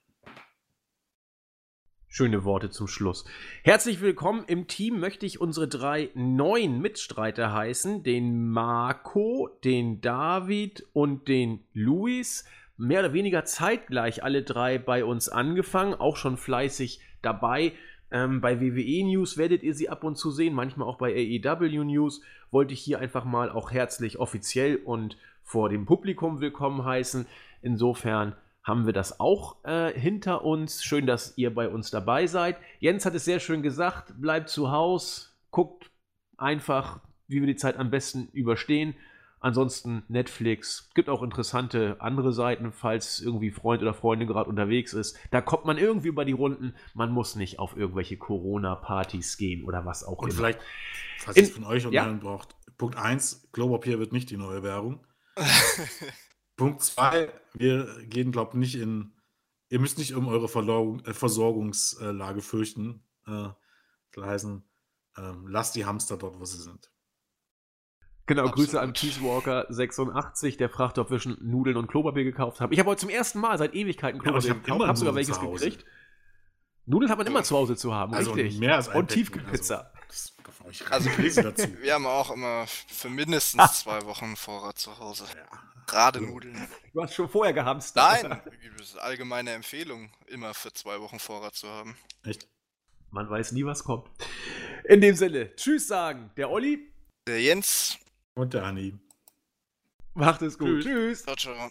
Schöne Worte zum Schluss. Herzlich willkommen im Team möchte ich unsere drei neuen Mitstreiter heißen. Den Marco, den David und den Luis. Mehr oder weniger zeitgleich alle drei bei uns angefangen, auch schon fleißig dabei. Ähm, bei WWE News werdet ihr sie ab und zu sehen, manchmal auch bei AEW News. Wollte ich hier einfach mal auch herzlich offiziell und vor dem Publikum willkommen heißen. Insofern haben wir das auch äh, hinter uns. Schön, dass ihr bei uns dabei seid. Jens hat es sehr schön gesagt, bleibt zu Hause, guckt einfach, wie wir die Zeit am besten überstehen. Ansonsten Netflix, gibt auch interessante andere Seiten, falls irgendwie Freund oder Freundin gerade unterwegs ist. Da kommt man irgendwie über die Runden. Man muss nicht auf irgendwelche Corona-Partys gehen oder was auch Und immer. vielleicht, falls ihr es von euch ja? braucht, Punkt 1, Klopapier wird nicht die neue Währung. <laughs> Punkt zwei, wir gehen, glaube ich, nicht in. Ihr müsst nicht um eure Versorgung, äh, Versorgungslage fürchten. Äh, das heißen, äh, lasst die Hamster dort, wo sie sind. Genau, Absolut. Grüße an Cheesewalker86, der fragt, ob wir schon Nudeln und Klopapier gekauft haben. Ich habe heute zum ersten Mal seit Ewigkeiten Klopapier ja, gekauft. Hab sogar welches gekriegt. Nudeln hat man immer zu Hause zu haben, also richtig. Mehr als und Tiefkühlpizza. Also, also <laughs> dazu. wir haben auch immer für mindestens zwei Wochen Vorrat zu Hause. Ja. Gerade Nudeln. Du hast schon vorher gehamstert. Nein, <laughs> das ist allgemeine Empfehlung, immer für zwei Wochen Vorrat zu haben. Echt? Man weiß nie, was kommt. In dem Sinne, tschüss sagen. Der Olli. Der Jens. Und der Anni. Macht es gut. Tschüss. tschüss. Ciao, ciao.